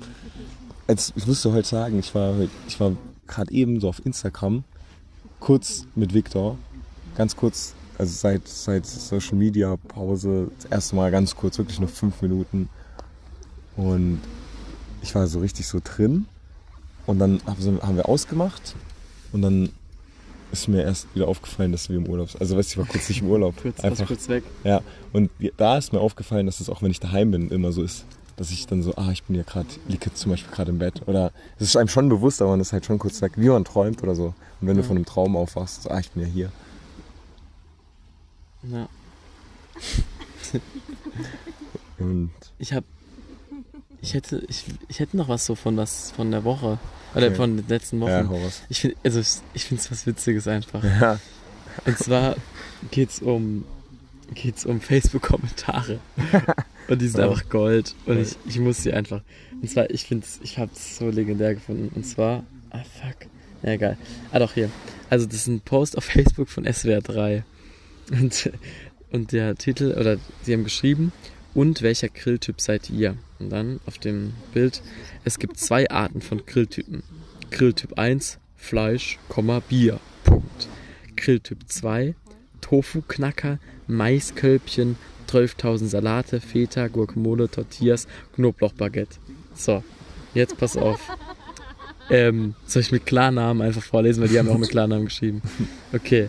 Als, ich musste heute sagen, ich war, ich war gerade eben so auf Instagram, kurz mit Victor, ganz kurz, also seit, seit Social Media Pause, das erste Mal ganz kurz, wirklich nur fünf Minuten. Und ich war so richtig so drin. Und dann haben wir ausgemacht. Und dann ist mir erst wieder aufgefallen, dass wir im Urlaub sind. Also weißt du, ich war kurz nicht im Urlaub. kurz, Einfach kurz weg. ja, und da ist mir aufgefallen, dass es auch, wenn ich daheim bin, immer so ist. Dass ich dann so, ah, ich bin ja gerade, liege jetzt zum Beispiel gerade im Bett. Oder es ist einem schon bewusst, aber man ist halt schon kurz sagt, wie man träumt oder so. Und wenn du von einem Traum aufwachst, so, ah, ich bin ja hier. Ja. Und Ich hab. Ich hätte, ich, ich hätte noch was so von was von der Woche. Oder Okay. von den letzten Wochen. ja. Ich finde, also ich, finde es was Witziges einfach. Ja, Und zwar geht's um geht's um Facebook-Kommentare. Und die sind Oh. einfach Gold. Und ich, ich muss sie einfach. Und zwar, ich finde ich habe es so legendär gefunden. Und zwar, ah fuck. Ja, egal. Ah doch, hier. Also das ist ein Post auf Facebook von SWR 3. Und, und der Titel, oder sie haben geschrieben, und welcher Grilltyp seid ihr? Und dann auf dem Bild, es gibt zwei Arten von Grilltypen. Grilltyp 1, Fleisch, Bier. Punkt. Grilltyp 2, Tofu-Knacker, Maiskölbchen, 12.000 Salate, Feta, Guacamole, Tortillas, Knoblauchbaguette. So, jetzt pass auf. Ähm, soll ich mit Klarnamen einfach vorlesen, weil die haben auch mit Klarnamen geschrieben. Okay.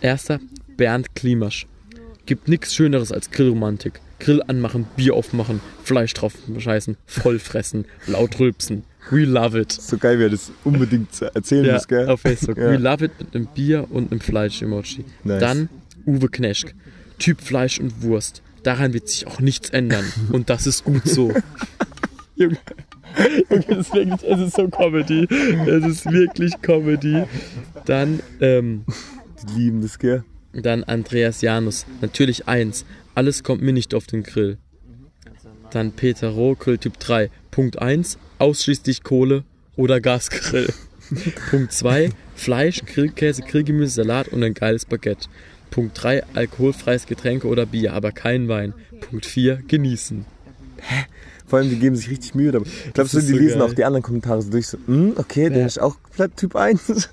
Erster, Bernd Klimasch. Gibt nichts Schöneres als Grillromantik. Grill anmachen, Bier aufmachen, Fleisch drauf scheißen, voll fressen, laut rülpsen. We love it. so geil, wie er das unbedingt zu erzählen Ja, muss, gell? auf Facebook. Ja. We love it mit einem Bier und einem Fleisch-Emoji. Nice. Dann Uwe Kneschk. Typ Fleisch und Wurst. Daran wird sich auch nichts ändern. Und das ist gut so. Junge. Junge, es ist wirklich, es ist so Comedy. Es ist wirklich Comedy. Dann, ähm, Die lieben das, gell? dann Andreas Janus. Natürlich eins. Alles kommt mir nicht auf den Grill. Dann Peter Roh, Grilltyp 3. Punkt 1. Ausschließlich Kohle oder Gasgrill. Punkt 2. Fleisch, Grillkäse, Grillgemüse, Salat und ein geiles Baguette. Punkt 3. Alkoholfreies Getränke oder Bier, aber kein Wein. Punkt 4. Genießen. Vor allem, die geben sich richtig Mühe dabei. Glaubst du, die so lesen geil. auch die anderen Kommentare so durch, so, hm, okay, der Ja. ist auch Typ 1.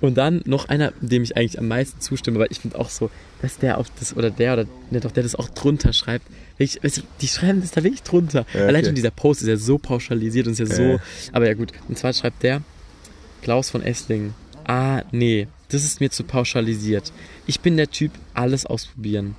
Und dann noch einer, dem ich eigentlich am meisten zustimme, weil ich finde auch so, dass der auf das, oder der, oder ne, doch, der das auch drunter schreibt. Du, die schreiben das da wirklich drunter. Ja, Allein okay. schon dieser Post ist ja so pauschalisiert und ist ja so, Ja. aber ja gut. Und zwar schreibt der, Klaus von Esslingen, ah, nee, das ist mir zu pauschalisiert. Ich bin der Typ, alles ausprobieren.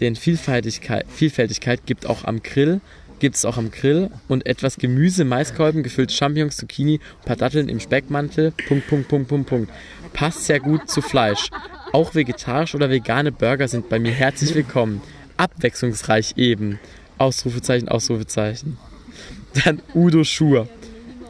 Denn Vielfältigkeit, Vielfältigkeit gibt auch am Grill, gibt es auch am Grill und etwas Gemüse, Maiskolben, gefüllte Champignons, Zucchini, ein paar Datteln im Speckmantel, Punkt, Punkt, Punkt, Punkt, Punkt. Passt sehr gut zu Fleisch. Auch vegetarisch oder vegane Burger sind bei mir herzlich willkommen. Abwechslungsreich eben. Ausrufezeichen, Ausrufezeichen. Dann Udo Schur.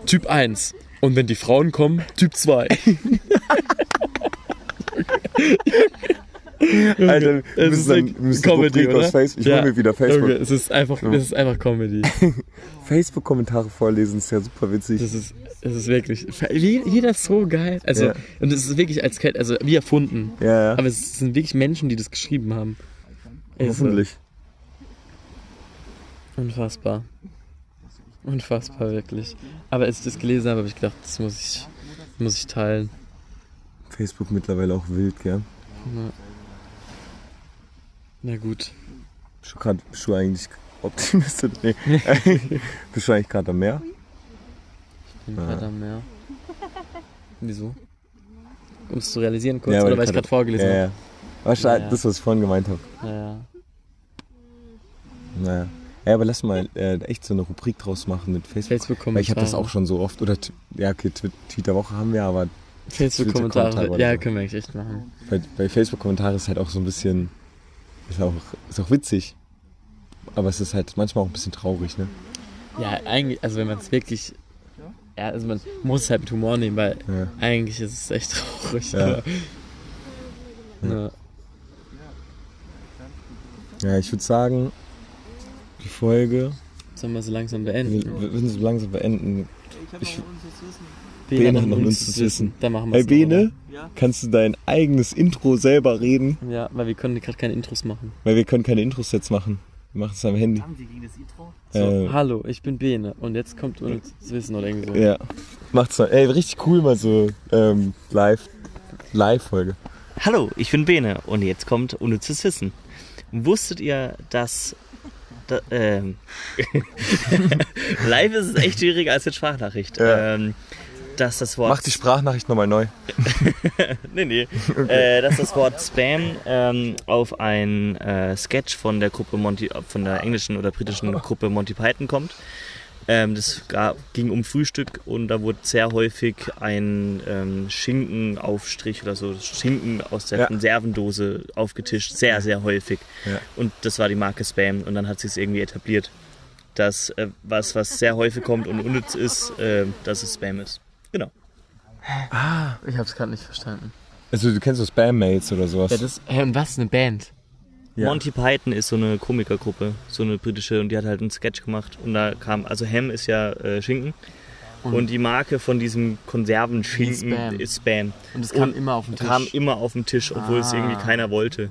Typ 1. Und wenn die Frauen kommen, Typ 2. Alter, wir müssen ist dann, like wir müssen Comedy, Rubrik aus? Facebook. Ich Ja. hol mir wieder Facebook. Junge, es ist einfach, es ist einfach Comedy. Facebook-Kommentare vorlesen ist ja super witzig. Das ist, das ist wirklich, jeder ist so geil. Also, Ja. und es ist wirklich als, also wie erfunden. ja, ja. Aber es sind wirklich Menschen, die das geschrieben haben. Also, Hoffentlich. Unfassbar. Unfassbar, wirklich. Aber als ich das gelesen habe, habe ich gedacht, das muss ich, muss ich teilen. Facebook mittlerweile auch wild, gell? Na, na gut. Bist du, grad, bist du eigentlich Optimist? oder- Nee. bist du eigentlich gerade am Meer? Bin Ja. gerade am Meer. Wieso? Um es zu realisieren kurz, Ja, oder weil weil ich gerade vorgelesen ja, habe? ja. Weißt du, Ja, ja. das, was ich vorhin gemeint habe. Naja. Naja. Ja, aber lass mal äh, echt so eine Rubrik draus machen mit Facebook. Facebook-Kommentare. Weil ich habe das auch schon so oft. Oder ja, okay, Twi- Twitter-Woche haben wir, aber Facebook-Kommentare. Ja, können wir eigentlich echt machen. bei, bei Facebook-Kommentare ist halt auch so ein bisschen. Ist auch, ist auch witzig. Aber es ist halt manchmal auch ein bisschen traurig, ne? Ja, eigentlich, also wenn man es wirklich. Ja, also man muss es halt mit Humor nehmen, weil Ja. eigentlich ist es echt traurig. Ja. Aber, ja. Ja, ich würde sagen, die Folge. Sollen wir so langsam Wir, beenden? wir müssen so langsam beenden. Ich, Bene Bene hat noch zu wissen. Dann machen wir hey Bene, kannst du dein eigenes Intro selber reden? Ja, weil wir können gerade keine Intros machen. Weil wir können keine Intros jetzt machen. Wir machen es am Handy. So, Äh, hallo, ich bin Bene und jetzt kommt uns zu wissen oder irgendwie so. Ja. Macht's mal. Ey, richtig cool mal so ähm, live. Live-Folge. Hallo, ich bin Bene und jetzt kommt Unnützes Wissen. Wusstet ihr, dass. Da, ähm, live ist es echt schwieriger als mit Sprachnachricht. Ja. Ähm, dass das Wort. Mach die Sprachnachricht nochmal neu. Nee, nee. Äh, dass das Wort Spam ähm, auf ein äh, Sketch von der Gruppe Monty, von der englischen oder britischen Gruppe Monty Python kommt. Ähm, das gab, ging um Frühstück und da wurde sehr häufig ein ähm, Schinkenaufstrich oder so Schinken aus der Ja. Konservendose aufgetischt. Sehr, sehr häufig. Ja. Und das war die Marke Spam und dann hat sich es irgendwie etabliert, dass äh, was, was sehr häufig kommt und unnütz ist, äh, dass es Spam ist. Genau. Ich hab's gerade nicht verstanden. Also du kennst so Spam-Mails oder sowas. Ja, das, hä, und was? Eine Band? Ja. Monty Python ist so eine Komikergruppe, so eine britische, und die hat halt einen Sketch gemacht. Und da kam, also Ham ist ja äh, Schinken. Und- Und, die Marke von diesem Konservenschinken Spam. ist Spam. Und es kam Und immer auf den Tisch. Kam immer auf den Tisch, obwohl es Ah. irgendwie keiner wollte.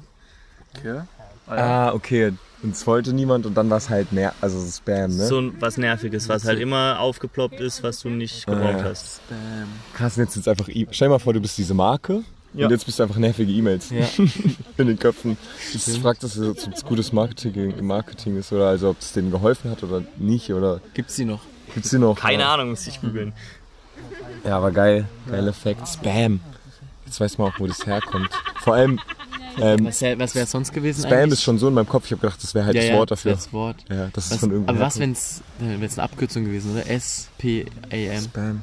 okay. ah, okay. Und es wollte niemand und dann war es halt mehr, also so Spam, ne? So was Nerviges, was halt immer aufgeploppt ist, was du nicht gebraucht Ah. hast. Spam. Krass, jetzt sind einfach e Stell dir mal vor, du bist diese Marke Ja. und jetzt bist du einfach nervige E-Mails Ja. in den Köpfen. Ich frag das, ob es gutes Marketing, Marketing ist oder also ob es denen geholfen hat oder nicht oder Gibt's die noch? gibt's die noch? Keine ja. Ahnung, muss ich googeln. Ja, aber geil. Geiler Effekt. Spam. Jetzt weiß man auch, wo das herkommt. Vor allem, ähm, Was, wär- wäre es sonst gewesen Spam eigentlich? ist schon so in meinem Kopf. Ich habe gedacht, das wäre halt ja, das ja, Wort dafür. Das Wort. Ja, das ist Was, von irgendwo. aber was, wenn es eine Abkürzung gewesen wäre? S-P-A-M. Spam.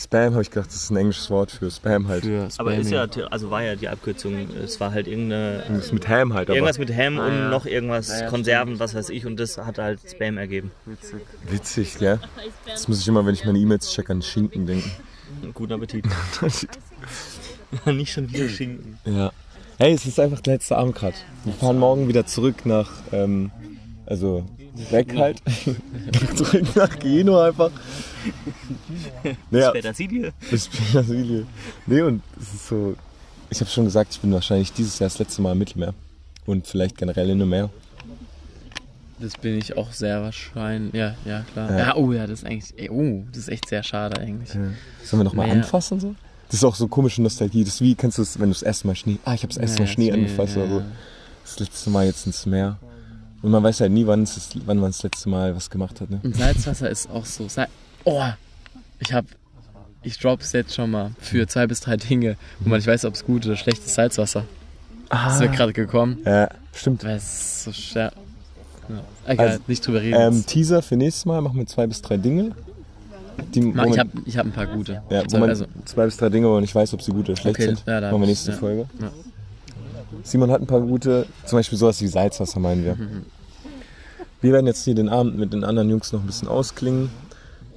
Spam habe ich gedacht, das ist ein englisches Wort für Spam halt. Für Aber ist ja, also war ja die Abkürzung, es war halt irgendeine, ist mit Ham halt, aber irgendwas mit Ham Ah, und ja. noch irgendwas, Ja, ja, Konserven, was weiß ich, und das hat halt Spam ergeben. Witzig. witzig, gell? Das muss ich immer, wenn ich meine E-Mails checke, an Schinken denken. Guten Appetit. Nicht schon wieder Schinken. Ja. Hey, es ist einfach der letzte Abend gerade. Wir fahren morgen wieder zurück nach, ähm, also weg halt. zurück nach Genua einfach. Naja, Petersilie. bis Petersilie. Nee, und es ist so, ich habe schon gesagt, ich bin wahrscheinlich dieses Jahr das letzte Mal im Mittelmeer. Und vielleicht generell in dem Meer. Das bin ich auch sehr wahrscheinlich. Ja, ja, klar. Ja. Ja, oh ja, das ist eigentlich. Ey, oh, das ist echt sehr schade eigentlich. Sollen wir nochmal anfassen so? Das ist auch so komische Nostalgie. Das ist wie, kennst du es, wenn du das erste Mal Schnee, ah, ich habe das erste Mal Ja, Schnee Schnee, angefasst ja, oder so. ja. Das letzte Mal jetzt ins Meer. Und man weiß halt nie, wann, es ist, wann man das letzte Mal was gemacht hat, ne? Und Salzwasser ist auch so. Sal oh, ich hab. ich drop's jetzt schon mal für zwei bis drei Dinge, wo man nicht weiß, ob es gut oder schlecht ist. Salzwasser. Das ist mir gerade gekommen. Ja, stimmt. Weil es so schwer. Ja. Egal, Also, nicht drüber reden. Ähm, Teaser für nächstes Mal machen wir zwei bis drei Dinge. Die, Ma- wo ich habe ich hab ein paar gute. ja, man also, zwei bis drei Dinge, wo man nicht weiß, ob sie gut oder schlecht Okay, sind. ja, machen wir ich- nächste ja. Folge. Ja. Simon hat ein paar gute, zum Beispiel sowas wie Salzwasser meinen wir. Mhm. Wir werden jetzt hier den Abend mit den anderen Jungs noch ein bisschen ausklingen,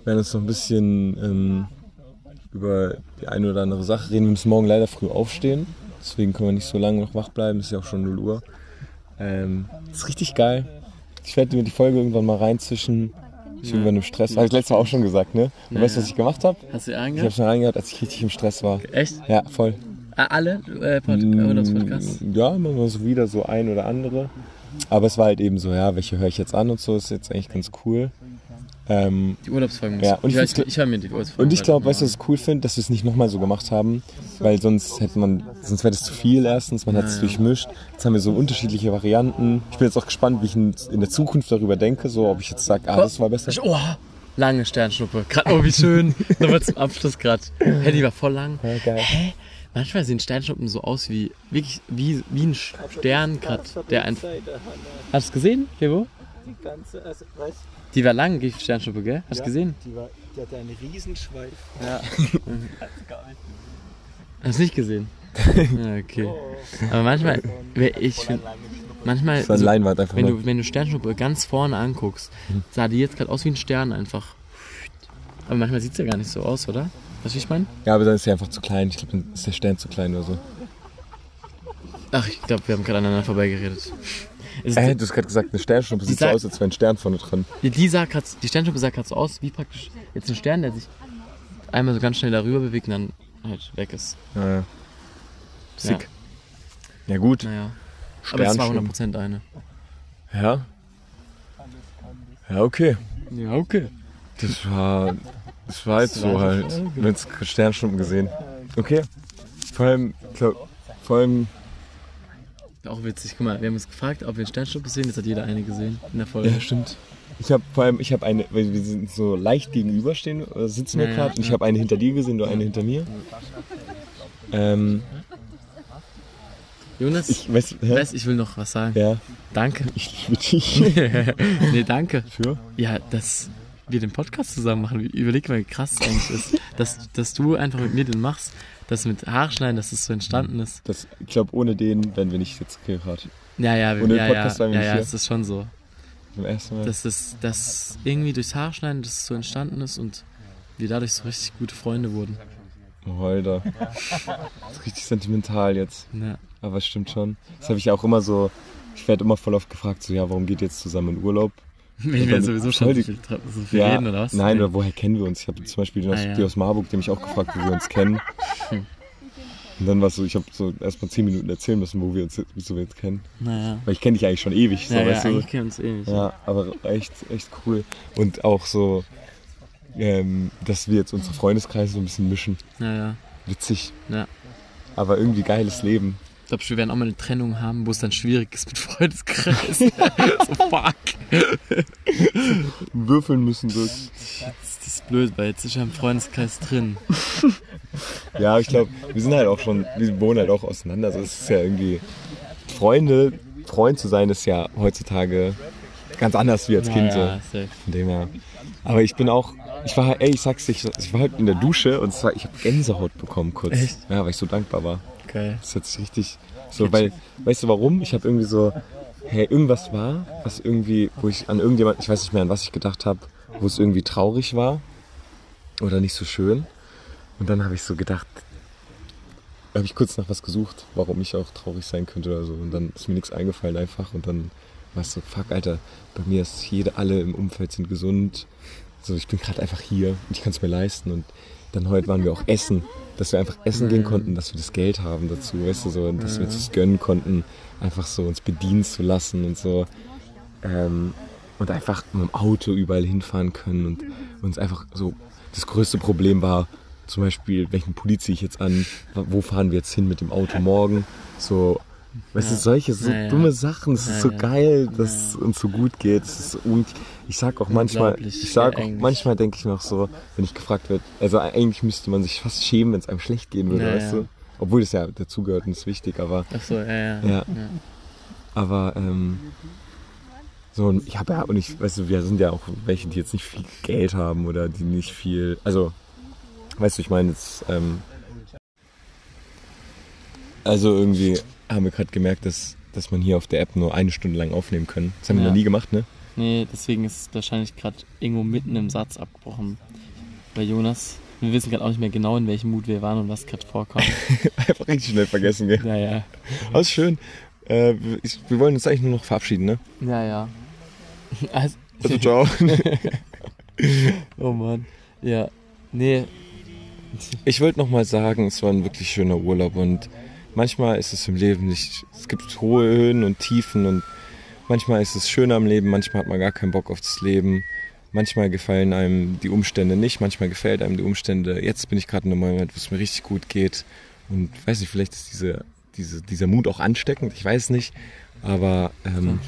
werden uns noch ein bisschen ähm, über die eine oder andere Sache reden. Wir müssen morgen leider früh aufstehen, deswegen können wir nicht so lange noch wach bleiben, ist ja auch schon 0 Uhr. Ähm, ist richtig geil. Ich werde mir die Folge irgendwann mal reinzwischen. Ich bin irgendwann im Stress. Habe ich letztes Mal auch schon gesagt, ne? Und Ja, weißt du, was ich gemacht habe? Hast du Ich habe reingehört? schon reingehört, als ich richtig im Stress war. Echt? Ja, voll. Alle äh, Pod Urlaubspodcasts? Mm, Ja, immer mal so wieder so ein oder andere. Aber es war halt eben so, ja, welche höre ich jetzt an und so, ist jetzt eigentlich ganz cool. Ähm, Die Urlaubsfolgen. muss- Ja, und ich, ich find's- ich höre mir die Urlaubsfolgen. und ich glaube, halt weißt du, was ich cool finde, dass wir es nicht nochmal so gemacht haben, weil sonst hätte man, sonst wäre das zu viel erstens, man hat es Ja, ja. durchmischt. Jetzt haben wir so unterschiedliche Varianten. Ich bin jetzt auch gespannt, wie ich in, in der Zukunft darüber denke, so ob ich jetzt sage, ah, das war besser. Oh, lange Sternschnuppe. Grad, oh, wie schön. Nochmal zum Abschluss gerade. Hä, die war voll lang. Ja, geil. Hä? Manchmal sehen Sternschnuppen so aus wie, wirklich, wie, wie ein Stern grad, der einfach... Hast du es gesehen, Febo? Die ganze, also, weißt Die war lang, die Sternschnuppe, gell? Hast du Ja. gesehen? die, war, die hatte einen Riesenschweif. Ja. Hast du nicht gesehen? Ja, okay. Aber manchmal, ich find, manchmal, so, Leinwand einfach wenn du, wenn du Sternschnuppe ganz vorne anguckst, sah die jetzt gerade aus wie ein Stern einfach. Aber manchmal sieht es ja gar nicht so aus, oder? Weißt du, wie ich meine? Ja, aber dann ist sie einfach zu klein. Ich glaube, dann ist der Stern zu klein oder so. Ach, ich glaube, wir haben gerade aneinander vorbeigeredet. Es ist, Äh, du hast gerade gesagt, eine Sternschnuppe sieht so aus, als wäre ein Stern vorne drin. die, die, sah grad, die Sternschnuppe sah gerade so aus, wie praktisch jetzt ein Stern, der sich einmal so ganz schnell darüber bewegt und dann halt weg ist. Ja, ja. Sick. Ja, gut. Naja. Aber es war Sternschnuppen. 100% eine. Ja. Ja, okay. Ja, okay. Das war, das war jetzt so halt. Wir haben jetzt Sternschnuppen gesehen. Okay. Vor allem, glaub, vor allem, Auch witzig, guck mal, wir haben uns gefragt, ob wir einen Sternschnuppe sehen, jetzt hat jeder eine gesehen in der Folge. ja, stimmt. Ich habe vor allem, ich habe eine, weil wir sind so leicht gegenüberstehen, äh, sitzen wir Ja, ja, gerade, und ich ja. habe eine hinter dir gesehen, du eine hinter mir. Ähm, Jonas, ich, weiß, weiß, ich will noch was sagen. Ja, Danke. ich liebe dich. nee, danke. Für? Ja, dass wir den Podcast zusammen machen. Überleg mal, wie krass es eigentlich ist, dass, dass du einfach mit mir den machst, das mit Haarschneiden, dass es so entstanden ist. Das, ich glaube, ohne den wären wir nicht jetzt gerade. Ja, ja, wir, Ohne den ja, ja, Podcast ja, ja, hier. es ist schon so. Beim ersten Mal. Dass es dass irgendwie durchs Haarschneiden das so entstanden ist und wir dadurch so richtig gute Freunde wurden. Oh, Alter. Das ist richtig sentimental jetzt. Ja. Aber es stimmt schon. Das habe ich auch immer so. Ich werde immer voll oft gefragt, so, ja, warum geht ihr jetzt zusammen in Urlaub? Wenn wir sowieso schon so viel, so viel reden, oder was? Nein, oder woher kennen wir uns? Ich habe zum Beispiel den aus, Ah, ja. die aus Marburg, die mich auch gefragt, wo wir uns kennen. Hm. Und dann war es so, ich habe so erst mal zehn Minuten erzählen müssen, wo wir uns, wieso wir uns kennen. Naja. Weil ich kenne dich eigentlich schon ewig, so, Ja, ja, weißt du? eigentlich kennen wir uns nicht. Ja, aber echt, echt cool. Und auch so, ähm, dass wir jetzt unsere Freundeskreise so ein bisschen mischen. Ja, ja. Witzig. Ja. Aber irgendwie geiles Leben. Ich glaube, wir werden auch mal eine Trennung haben, wo es dann schwierig ist mit Freundeskreis. so fuck. Würfeln müssen so. Das ist blöd, weil jetzt ist ja ein Freundeskreis drin. Ja, ich glaube, wir sind halt auch schon, wir wohnen halt auch auseinander. Also es ist ja irgendwie, Freunde, Freund zu sein ist ja heutzutage ganz anders wie als Kind. ja, So. safe. Von dem her. Aber ich bin auch, ich war, ey, ich sag's dir, ich, ich war heute in der Dusche und es war, ich habe Gänsehaut bekommen kurz. Echt? Ja, weil ich so dankbar war. Geil. Das ist jetzt richtig so, weil, weißt du warum? Ich habe irgendwie so, hey, irgendwas war, was irgendwie, wo ich an irgendjemand, ich weiß nicht mehr an was ich gedacht habe, wo es irgendwie traurig war oder nicht so schön. Und dann habe ich so gedacht, habe ich kurz nach was gesucht, warum ich auch traurig sein könnte oder so. Und dann ist mir nichts eingefallen einfach. Und dann war es so, fuck, Alter, bei mir ist jede, alle im Umfeld sind gesund. So, ich bin gerade einfach hier und ich kann es mir leisten. Und dann heute waren wir auch essen, dass wir einfach essen gehen konnten, dass wir das Geld haben dazu, weißt du, so, und dass wir uns das gönnen konnten, einfach so uns bedienen zu lassen und so. Ähm, und einfach mit dem Auto überall hinfahren können und uns einfach so, das größte Problem war, zum Beispiel, welchen Pulli ziehe ich jetzt an, wo fahren wir jetzt hin mit dem Auto morgen, so, Weißt Ja. du, solche so Ja, ja. dumme Sachen, es ist so geil, dass es uns so gut geht. Ist un ich sag auch manchmal, ich sag auch, manchmal denke ich noch so, wenn ich gefragt werde, also eigentlich müsste man sich fast schämen, wenn es einem schlecht gehen würde, weißt du? Obwohl das ja dazugehört und ist wichtig, aber Ach so, ja, ja. Aber ähm, so, und ich habe ja, und ich, weißt du, wir sind ja auch welche, die jetzt nicht viel Geld haben oder die nicht viel, also, weißt du, ich meine jetzt, ähm, also irgendwie haben wir gerade gemerkt, dass, dass man hier auf der App nur eine Stunde lang aufnehmen können. Das haben wir Ja. noch nie gemacht, ne? Nee, deswegen ist wahrscheinlich gerade irgendwo mitten im Satz abgebrochen. Bei Jonas. Wir wissen gerade auch nicht mehr genau, in welchem Mut wir waren und was gerade vorkam. Einfach richtig schnell vergessen, gell? ja, ja. Aber ist schön. Äh, wir wollen uns eigentlich nur noch verabschieden, ne? Ja, ja. Also, Also, ciao. oh Mann. Ja. Nee. Ich wollte noch mal sagen, es war ein wirklich schöner Urlaub und manchmal ist es im Leben nicht, es gibt hohe Höhen und Tiefen und manchmal ist es schön am Leben, manchmal hat man gar keinen Bock auf das Leben, manchmal gefallen einem die Umstände nicht, manchmal gefällt einem die Umstände. Jetzt bin ich gerade in einem Moment, wo es mir richtig gut geht und weiß nicht, vielleicht ist diese, diese, dieser Mut auch ansteckend, ich weiß nicht, aber ähm.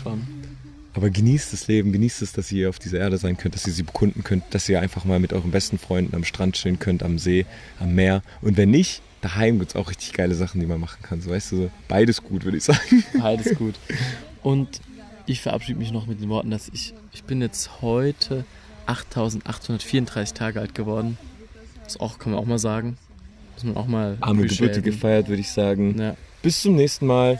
Aber genießt das Leben, genießt es, dass ihr auf dieser Erde sein könnt, dass ihr sie bekunden könnt, dass ihr einfach mal mit euren besten Freunden am Strand chillen könnt, am See, am Meer. Und wenn nicht, daheim gibt es auch richtig geile Sachen, die man machen kann. So weißt du, so beides gut, würde ich sagen. Beides gut. Und ich verabschiede mich noch mit den Worten, dass ich, ich bin jetzt heute 8834 Tage alt geworden. Das auch, kann man auch mal sagen. Muss man auch mal Arme Geburt appreciaten. gefeiert, würde ich sagen. Ja. Bis zum nächsten Mal.